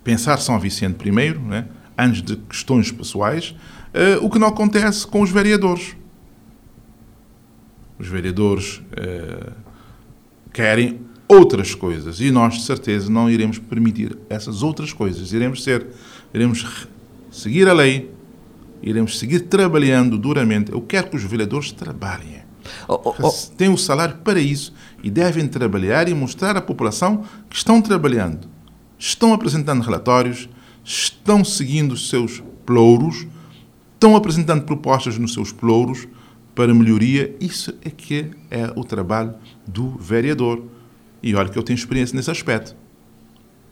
pensar São Vicente primeiro, né, antes de questões pessoais, uh, o que não acontece com os vereadores. Os vereadores uh, querem outras coisas e nós, de certeza, não iremos permitir essas outras coisas. Iremos ser, iremos seguir a lei, iremos seguir trabalhando duramente. Eu quero que os vereadores trabalhem. Oh, oh, oh. Têm o salário para isso e devem trabalhar e mostrar à população que estão trabalhando. Estão apresentando relatórios, estão seguindo os seus plouros, estão apresentando propostas nos seus plouros para melhoria. Isso é que é o trabalho do vereador. E olha que eu tenho experiência nesse aspecto.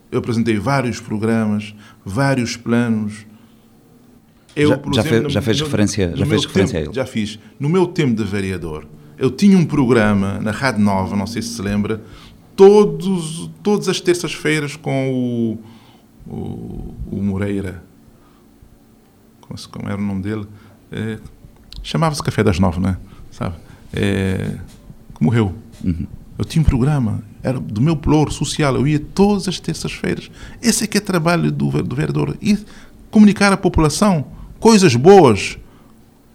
Eu apresentei vários programas, vários planos, eu, já, já, exemplo, fez, já fez no, referência, já fez referência tempo, a ele? Já fiz. No meu tempo de vereador, eu tinha um programa na Rádio Nova, não sei se se lembra, todos, todas as terças-feiras com o, o, o Moreira. Como, como, era o nome dele? É, Chamava-se Café das Nove, não é? Sabe? É, que morreu. Uhum. Eu tinha um programa, era do meu ploro social, eu ia todas as terças-feiras. Esse é que é trabalho do, do vereador. E comunicar à população coisas boas.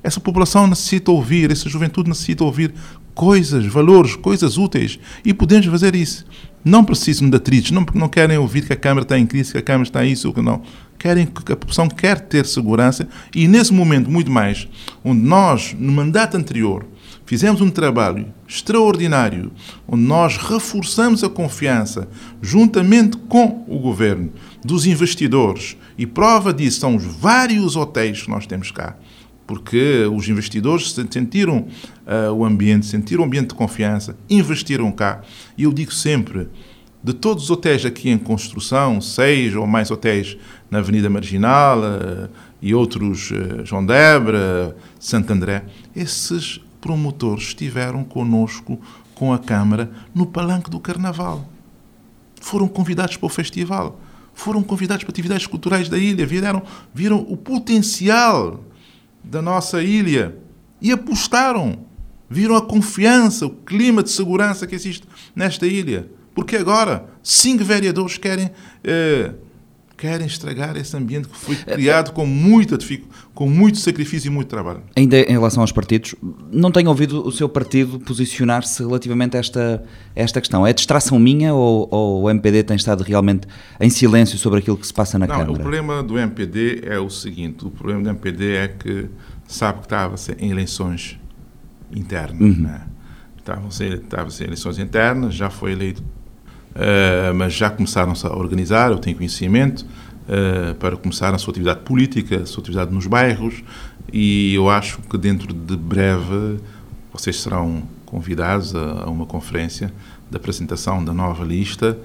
Essa população necessita ouvir, essa juventude necessita ouvir coisas, valores, coisas úteis. E podemos fazer isso. Não precisam de atritos, não, não querem ouvir que a Câmara está em crise, que a Câmara está isso ou que não. Querem que a população quer ter segurança e nesse momento, muito mais, onde nós, no mandato anterior, fizemos um trabalho extraordinário, onde nós reforçamos a confiança, juntamente com o governo, dos investidores. E prova disso são os vários hotéis que nós temos cá. Porque os investidores sentiram uh, o ambiente, sentiram o ambiente de confiança, investiram cá. E eu digo sempre, de todos os hotéis aqui em construção, seis ou mais hotéis na Avenida Marginal uh, e outros, uh, João Debra, Santo André, esses promotores estiveram conosco com a Câmara no palanque do Carnaval. Foram convidados para o festival foram convidados para atividades culturais da ilha, viram, viram o potencial da nossa ilha e apostaram. Viram a confiança, o clima de segurança que existe nesta ilha. Porque agora cinco vereadores querem eh, querem estragar esse ambiente que foi criado com, muita, com muito sacrifício e muito trabalho. Ainda em relação aos partidos, não tenho ouvido o seu partido posicionar-se relativamente a esta, esta questão. É distração minha ou, ou, o MPD tem estado realmente em silêncio sobre aquilo que se passa na não, Câmara? O problema do MPD é o seguinte: o problema do MPD é que sabe que estava em eleições internas. Uhum. Né? Estavam em eleições internas, já foi eleito Uh, mas já começaram-se a organizar, eu tenho conhecimento, uh, para começar a sua atividade política, a sua atividade nos bairros, e eu acho que dentro de breve vocês serão convidados a, uma conferência de apresentação da nova lista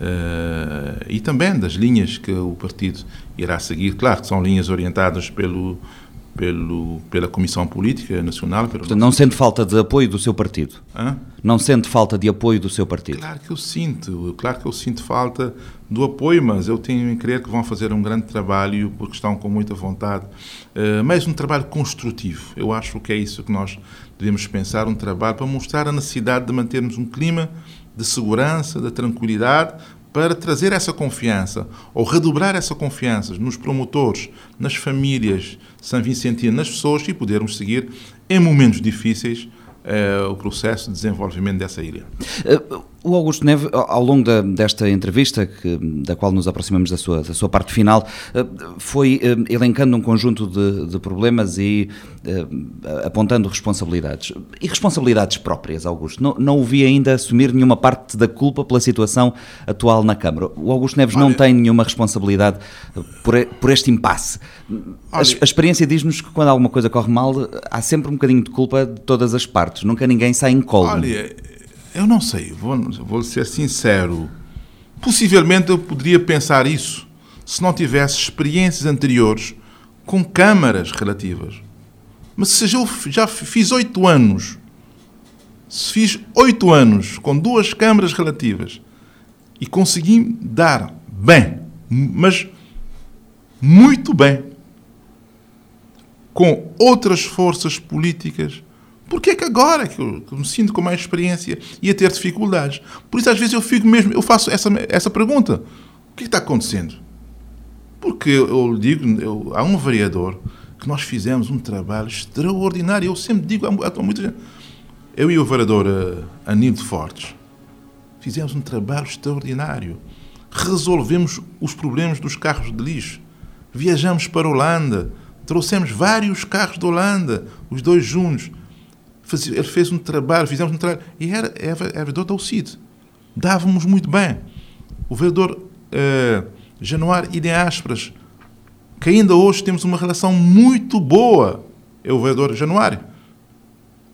uh, e também das linhas que o partido irá seguir. Claro que são linhas orientadas pelo, pelo, pela Comissão Política Nacional. Portanto, não sente falta de apoio do seu partido? Hã? Não sente falta de apoio do seu partido? Claro que eu sinto, claro que eu sinto falta do apoio, mas eu tenho em crer que vão fazer um grande trabalho porque estão com muita vontade, uh, mas um trabalho construtivo. Eu acho que é isso que nós devemos pensar, um trabalho para mostrar a necessidade de mantermos um clima de segurança, de tranquilidade, para trazer essa confiança, ou redobrar essa confiança nos promotores, nas famílias sanvicentinas, nas pessoas e podermos seguir em momentos difíceis uh, o processo de desenvolvimento dessa ilha. O Augusto Neve, ao longo da, desta entrevista, que, da qual nos aproximamos da sua, da sua parte final, eh, foi eh, elencando um conjunto de, de problemas e uh, apontando responsabilidades. E responsabilidades próprias, Augusto. Não, não o vi ainda assumir nenhuma parte da culpa pela situação atual na Câmara. O Augusto Neves Olha, não tem nenhuma responsabilidade por, por este impasse. A, a, experiência diz-nos que quando alguma coisa corre mal, há sempre um bocadinho de culpa de todas as partes. Nunca ninguém sai em colo. Olha, eu não sei, vou, vou ser sincero. Possivelmente eu poderia pensar isso se não tivesse experiências anteriores com câmaras relativas. Mas se eu já fiz oito anos, se fiz oito anos com duas câmaras relativas e consegui dar bem, mas muito bem, com outras forças políticas Porquê é que agora que eu, me sinto com mais experiência ia ter dificuldades? Por isso às vezes eu fico mesmo, eu faço essa, essa pergunta. O que está acontecendo? Porque eu digo, eu, há um vereador que nós fizemos um trabalho extraordinário. Eu sempre digo a, a muita gente. Eu e o vereador uh, Anildo Fortes fizemos um trabalho extraordinário. Resolvemos os problemas dos carros de lixo. Viajamos para a Holanda. Trouxemos vários carros da Holanda, os dois juntos ele fez um trabalho, fizemos um trabalho, e era, era, vereador da UCID. Dávamos muito bem. O vereador uh, Januário Idem Aspas, que ainda hoje temos uma relação muito boa, é o vereador Januário.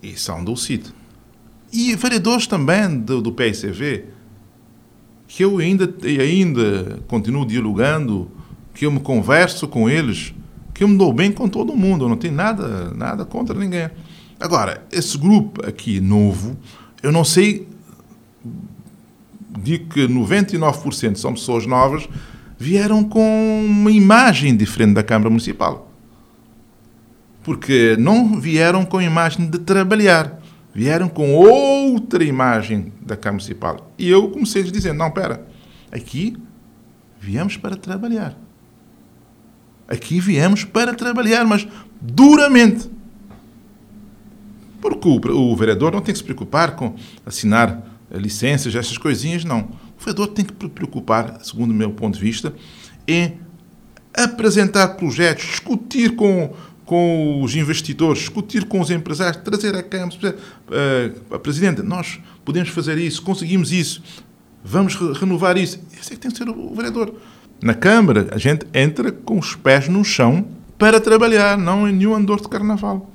E são do. E vereadores também do, do PSV, que eu ainda, ainda continuo dialogando, que eu me converso com eles, que eu me dou bem com todo mundo, eu não tenho nada, nada contra ninguém. Agora, esse grupo aqui novo, eu não sei, digo que 99% são pessoas novas, vieram com uma imagem diferente da Câmara Municipal. Porque não vieram com a imagem de trabalhar, vieram com outra imagem da Câmara Municipal. E eu comecei a dizer: não, espera, aqui viemos para trabalhar. Aqui viemos para trabalhar, mas duramente. Porque o, o vereador não tem que se preocupar com assinar licenças, essas coisinhas, não. O vereador tem que se preocupar, segundo o meu ponto de vista, em apresentar projetos, discutir com, com os investidores, discutir com os empresários, trazer a Câmara, uh, a Presidente, nós podemos fazer isso, conseguimos isso, vamos re renovar isso. Esse é que tem que ser o vereador. Na Câmara, a gente entra com os pés no chão para trabalhar, não em nenhum andor de carnaval.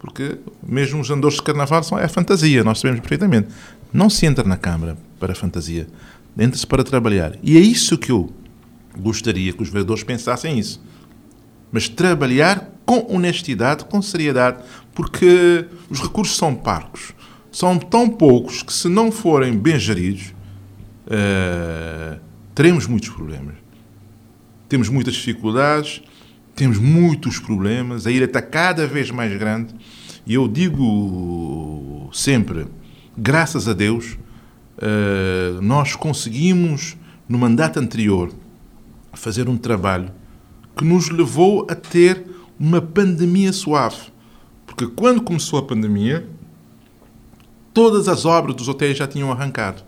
Porque mesmo os andores de carnaval são, é fantasia, nós sabemos perfeitamente. Não se entra na Câmara para fantasia, entra-se para trabalhar. E é isso que eu gostaria que os vereadores pensassem isso. Mas trabalhar com honestidade, com seriedade, porque os recursos são parcos. São tão poucos que, se não forem bem geridos, uh, teremos muitos problemas. Temos muitas dificuldades, temos muitos problemas, a ilha está cada vez mais grande e eu digo sempre, graças a Deus, eh, nós conseguimos, no mandato anterior, fazer um trabalho que nos levou a ter uma pandemia suave. Porque quando começou a pandemia, todas as obras dos hotéis já tinham arrancado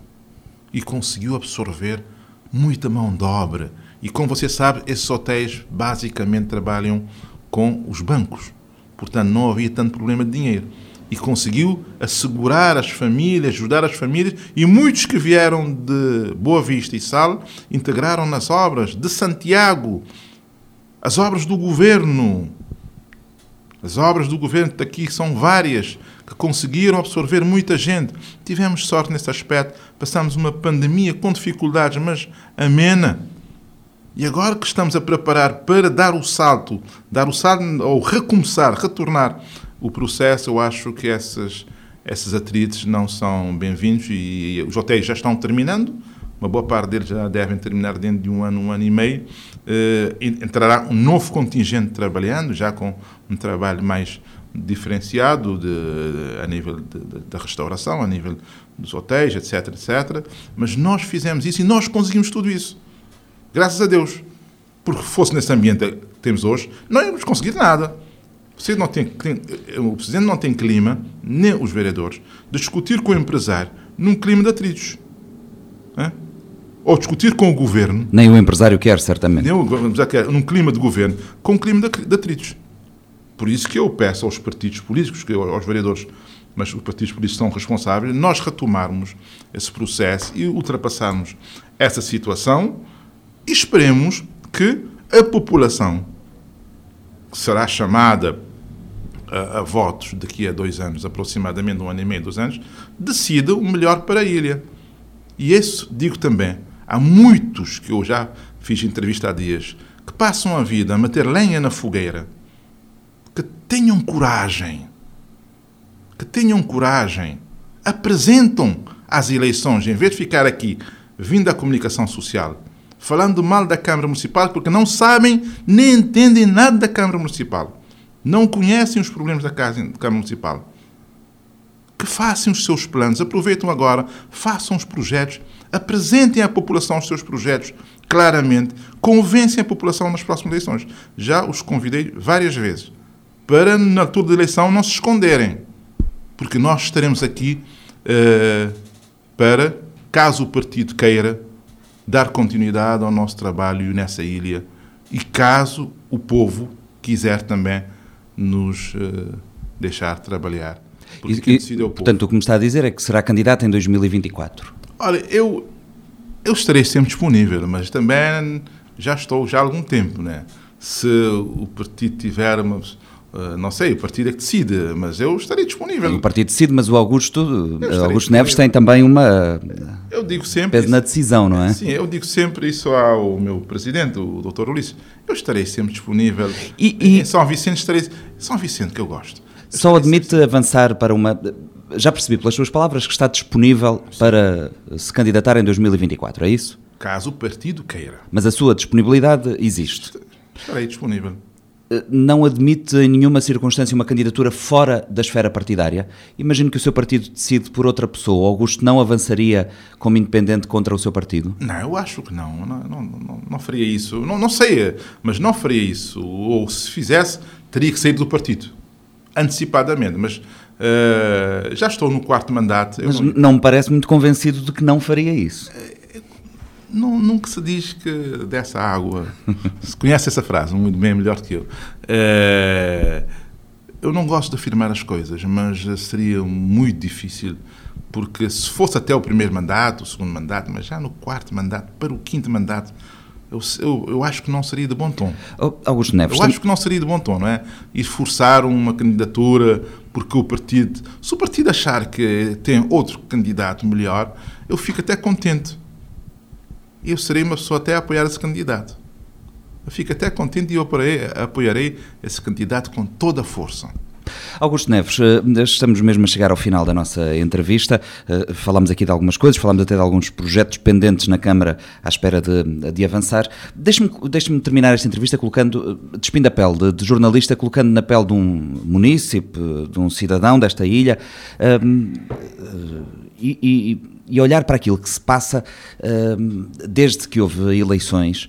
e conseguiu absorver muita mão de obra e como você sabe, esses hotéis basicamente trabalham com os bancos. Portanto, não havia tanto problema de dinheiro. E conseguiu assegurar as famílias, ajudar as famílias, e muitos que vieram de Boa Vista e Sal integraram nas obras de Santiago, as obras do governo. As obras do governo daqui são várias, que conseguiram absorver muita gente. Tivemos sorte nesse aspecto. Passamos uma pandemia com dificuldades, mas amena E agora que estamos a preparar para dar o salto, dar o salto ou recomeçar, retornar o processo, eu acho que essas, esses atritos não são bem-vindos e os hotéis já estão terminando, uma boa parte deles já devem terminar dentro de um ano, um ano e meio. Uh, entrará um novo contingente trabalhando, já com um trabalho mais diferenciado de, de, a nível da restauração, a nível dos hotéis, etc, etc. Mas nós fizemos isso e nós conseguimos tudo isso. Graças a Deus. Porque fosse nesse ambiente que temos hoje, não íamos conseguir nada. Você não tem, tem, o Presidente não tem clima, nem os vereadores, de discutir com o empresário num clima de atritos. É? Ou discutir com o Governo. Nem o empresário quer, certamente. Nem o empresário quer, num clima de Governo, com um clima de, de atritos. Por isso que eu peço aos partidos políticos, aos vereadores, mas os partidos políticos são responsáveis, nós retomarmos esse processo e ultrapassarmos essa situação esperemos que a população, que será chamada a, a, votos daqui a dois anos, aproximadamente um ano e meio, dois anos, decida o melhor para a ilha. E isso digo também, há muitos que eu já fiz entrevista há dias, que passam a vida a meter lenha na fogueira, que tenham coragem, que tenham coragem, apresentam às eleições, em vez de ficar aqui, vindo da comunicação social, falando mal da Câmara Municipal, porque não sabem nem entendem nada da Câmara Municipal. Não conhecem os problemas da Câmara Municipal. Que façam os seus planos, aproveitem agora, façam os projetos, apresentem à população os seus projetos claramente, convencem a população nas próximas eleições. Já os convidei várias vezes para, na altura da eleição, não se esconderem porque nós estaremos aqui uh, para, caso o partido queira, dar continuidade ao nosso trabalho nessa ilha e caso o povo quiser também nos uh, deixar trabalhar. Porque e, decide é o povo. Portanto, o que me está a dizer é que será candidato em 2024. Olha, eu, eu estarei sempre disponível, mas também já estou já há algum tempo, né? Se o partido tiver uma, não sei, o partido é que decide, mas eu estarei disponível. O partido decide, mas o Augusto, Augusto Neves tem também uma. Eu digo sempre. Peso na decisão, não é? Sim, eu digo sempre isso ao meu presidente, o Dr. Ulisses. Eu estarei sempre disponível. E, e... Em São Vicente estarei. São Vicente que eu gosto. Eu Só admite sempre. avançar para uma. Já percebi pelas suas palavras que está disponível Sim. para se candidatar em 2024, é isso? Caso o partido queira. Mas a sua disponibilidade existe. Estarei disponível não admite em nenhuma circunstância uma candidatura fora da esfera partidária. Imagino que o seu partido decide por outra pessoa. Augusto não avançaria como independente contra o seu partido? Não, eu acho que não. Não, não, não, não faria isso. Não, não sei, mas não faria isso. Ou se fizesse, teria que sair do partido. Antecipadamente. Mas uh, já estou no quarto mandato. Mas não... não me parece muito convencido de que não faria isso. Não, nunca se diz que dessa água. se conhece essa frase muito bem, melhor que eu. É, eu não gosto de afirmar as coisas, mas seria muito difícil, porque se fosse até o primeiro mandato, o segundo mandato, mas já no quarto mandato, para o quinto mandato, eu, eu, eu acho que não seria de bom tom. Augusto Neves. Eu acho que não seria de bom tom, não é? E forçar uma candidatura porque o partido. Se o partido achar que tem outro candidato melhor, eu fico até contente eu serei uma pessoa até a apoiar esse candidato. Eu fico até contente e eu apoiarei, apoiarei esse candidato com toda a força. Augusto Neves, eh, estamos mesmo a chegar ao final da nossa entrevista. Eh, falamos aqui de algumas coisas, falamos até de alguns projetos pendentes na Câmara à espera de, de avançar. Deixe-me deixe terminar esta entrevista colocando, eh, despindo a pele de, de, jornalista, colocando na pele de um munícipe, de um cidadão desta ilha. Um, e, e e olhar para aquilo que se passa uh, desde que houve eleições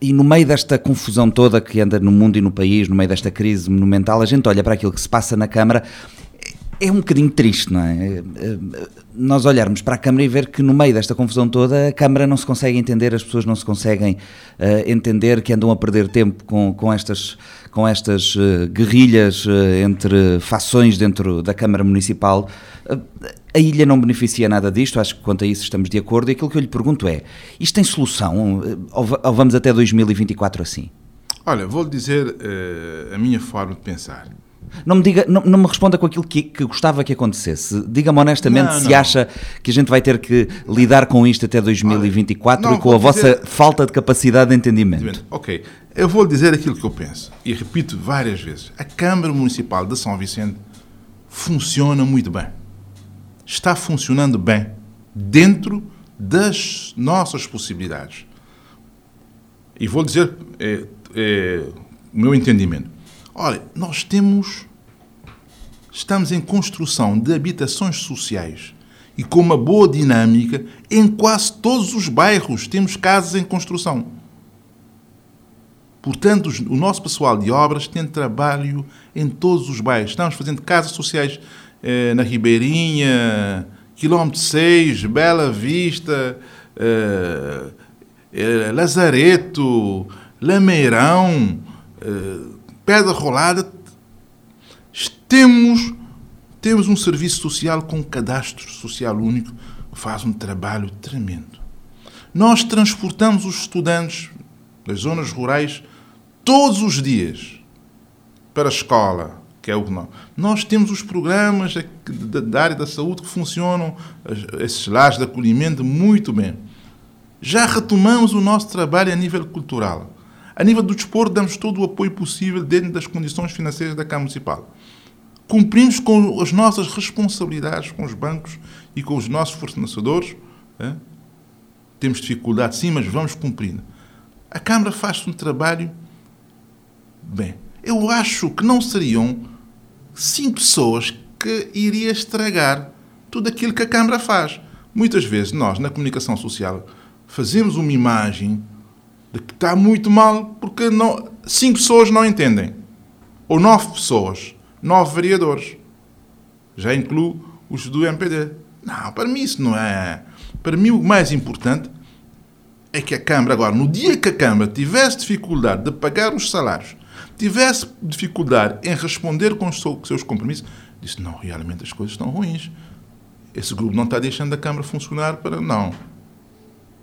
e no meio desta confusão toda que anda no mundo e no país, no meio desta crise monumental, a gente olha para aquilo que se passa na Câmara é um bocadinho triste, não é? Nós olharmos para a Câmara e ver que no meio desta confusão toda a Câmara não se consegue entender, as pessoas não se conseguem uh, entender, que andam a perder tempo com, com estas, com estas uh, guerrilhas uh, entre fações dentro da Câmara Municipal. A ilha não beneficia nada disto, acho que quanto a isso estamos de acordo. E aquilo que eu lhe pergunto é: isto tem solução? Ou, vamos até 2024 assim? Olha, vou-lhe dizer a minha forma de pensar Não me, diga, não, não me responda com aquilo que, que gostava que acontecesse. Diga-me honestamente não, se acha que a gente vai ter que lidar com isto até 2024 Olha, e com a vossa dizer... falta de capacidade de entendimento. Ok. Eu vou dizer aquilo que eu penso e repito várias vezes. A Câmara Municipal de São Vicente funciona muito bem. Está funcionando bem dentro das nossas possibilidades. E vou dizer é, é, o meu entendimento. Olha, nós temos. Estamos em construção de habitações sociais e com uma boa dinâmica em quase todos os bairros. Temos casas em construção. Portanto, o nosso pessoal de obras tem trabalho em todos os bairros. Estamos fazendo casas sociais eh, na Ribeirinha, Quilômetro 6, Bela Vista, eh, Lazareto, Lameirão, Pedra Rolada. Temos, temos um serviço social com um cadastro social único que faz um trabalho tremendo. Nós transportamos os estudantes das zonas rurais todos os dias para a escola, que é o nós. Nós temos os programas da área da saúde que funcionam, esses lares de acolhimento, muito bem. Já retomamos o nosso trabalho a nível cultural. A nível do desporto, damos todo o apoio possível dentro das condições financeiras da Câmara Municipal. Cumprimos com as nossas responsabilidades com os bancos e com os nossos fornecedores. É? Temos dificuldade, sim, mas vamos cumprindo. A Câmara faz um trabalho bem. Eu acho que não seriam cinco pessoas que iria estragar tudo aquilo que a Câmara faz. Muitas vezes nós, na comunicação social, fazemos uma imagem de que está muito mal porque não, cinco pessoas não entendem. Ou nove pessoas, nove vereadores. Já incluo os do MPD. Não, para mim isso não é. Para mim o mais importante é que a Câmara, agora, no dia que a Câmara tivesse dificuldade de pagar os salários tivesse dificuldade em responder com os seus compromissos, disse: não, realmente as coisas estão ruins. Esse grupo não está deixando a Câmara funcionar para. Não.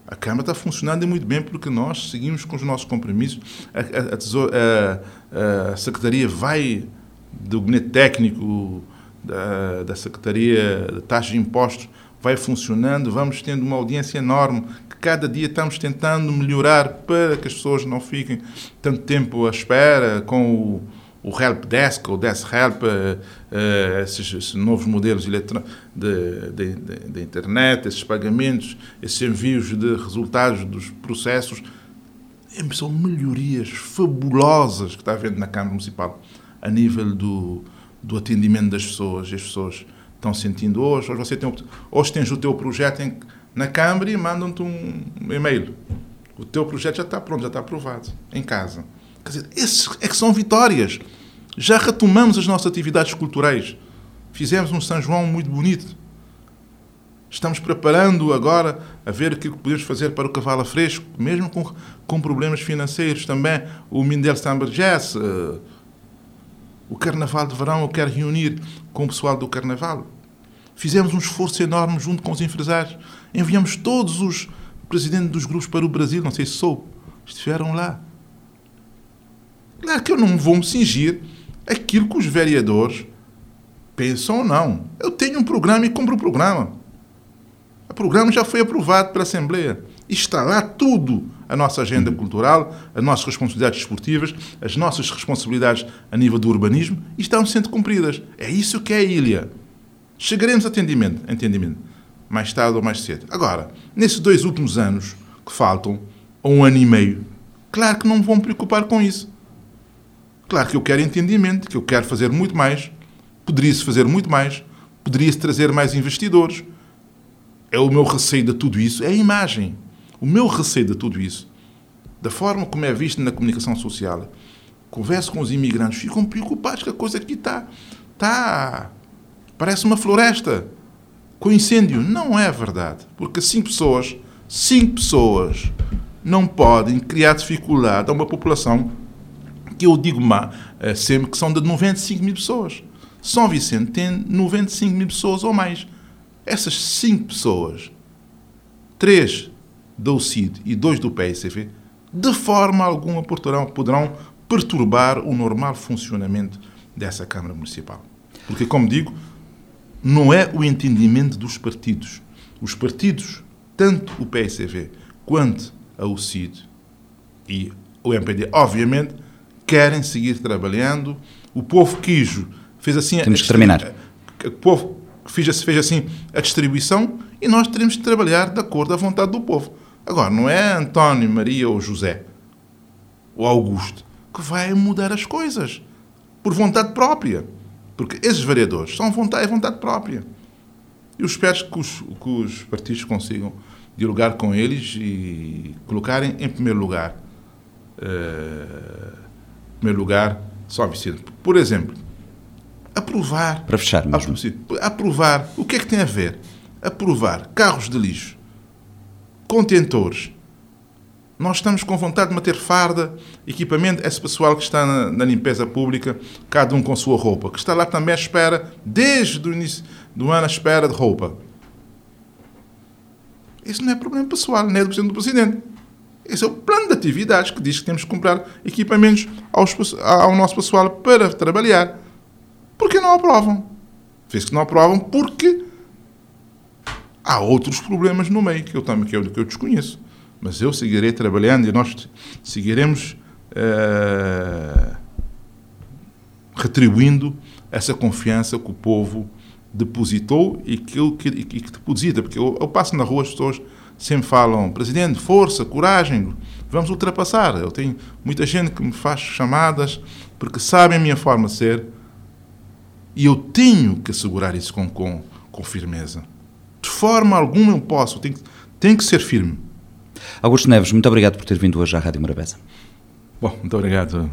A Câmara está funcionando muito bem porque nós seguimos com os nossos compromissos. A, a, a, a Secretaria vai do gabinete técnico da, da Secretaria de Taxas de Impostos vai funcionando, vamos tendo uma audiência enorme cada dia estamos tentando melhorar para que as pessoas não fiquem tanto tempo à espera com o, o Help Desk ou Desk Help, uh, esses, esses, novos modelos de, de, de, de, internet, esses pagamentos, esses envios de resultados dos processos. São melhorias fabulosas que está havendo na Câmara Municipal a nível do, do atendimento das pessoas. As pessoas estão sentindo hoje, hoje você tem, hoje tens o teu projeto em na e mandam-te um e-mail. O teu projeto já está pronto, já está aprovado, em casa. Quer dizer, esses é que são vitórias. Já retomamos as nossas atividades culturais. Fizemos um São João muito bonito. Estamos preparando agora a ver aquilo que podemos fazer para o Cavalo Fresco, mesmo com, com problemas financeiros também. O Mindel Samba Jazz, uh, o Carnaval de Verão, eu quero reunir com o pessoal do Carnaval. Fizemos um esforço enorme junto com os empresários. Enviamos todos os presidentes dos grupos para o Brasil, não sei se sou, estiveram lá. Claro que eu não vou me cingir aquilo que os vereadores pensam ou não. Eu tenho um programa e cumpro o programa. O programa já foi aprovado pela Assembleia. Está lá tudo. A nossa agenda cultural, as nossas responsabilidades esportivas, as nossas responsabilidades a nível do urbanismo, estão sendo cumpridas. É isso que é a ilha. Chegaremos a entendimento, entendimento mais tarde ou mais cedo. Agora, nesses dois últimos anos que faltam, ou um ano e meio, claro que não me preocupar com isso. Claro que eu quero entendimento, que eu quero fazer muito mais, poderia-se fazer muito mais, poderia-se trazer mais investidores. É o meu receio de tudo isso, é a imagem. O meu receio de tudo isso, da forma como é visto na comunicação social, converso com os imigrantes, ficam preocupados que a coisa aqui está. Está. Parece uma floresta com incêndio. Não é verdade. Porque cinco pessoas, cinco pessoas, não podem criar dificuldade a uma população que eu digo má, eh, sempre que são de 95 mil pessoas. São Vicente tem 95 mil pessoas ou mais. Essas cinco pessoas, três do CID e dois do PSV, de forma alguma poderão, poderão perturbar o normal funcionamento dessa Câmara Municipal. Porque, como digo, não é o entendimento dos partidos. Os partidos, tanto o PSV quanto a UCID e o MPD, obviamente, querem seguir trabalhando. O povo quis, fez assim... Temos que terminar. O povo fez, fez assim a distribuição e nós teremos de trabalhar de acordo à vontade do povo. Agora, não é António, Maria ou José ou Augusto que vai mudar as coisas por vontade própria. Porque esses vereadores são vontade, é vontade própria. Eu espero que os, que os partidos consigam dialogar com eles e colocarem em primeiro lugar, uh, primeiro lugar, só Vicente. Por exemplo, aprovar. Para fechar mesmo. Aprovar. O que é que tem a ver? Aprovar carros de lixo, contentores, nós estamos com vontade de meter farda, equipamento, esse pessoal que está na, na, limpeza pública, cada um com sua roupa, que está lá também à espera, desde o início do ano, à espera de roupa. Isso não é problema pessoal, nem é do Presidente do Presidente. Esse é o plano de atividades que diz que temos que comprar equipamentos aos, ao nosso pessoal para trabalhar. Por que não aprovam? Fez que não aprovam porque há outros problemas no meio que eu, também, que eu, que eu desconheço mas eu seguirei trabalhando e nós seguiremos uh, retribuindo essa confiança que o povo depositou e que, que, e que deposita. Porque eu, eu, passo na rua, as pessoas sempre falam: Presidente, força, coragem, vamos ultrapassar. Eu tenho muita gente que me faz chamadas porque sabem a minha forma de ser e eu tenho que assegurar isso com, com, com firmeza. De forma alguma eu posso, tenho, tenho que ser firme. Augusto Neves, muito obrigado por ter vindo hoje à Rádio Morabeza. Bom, muito obrigado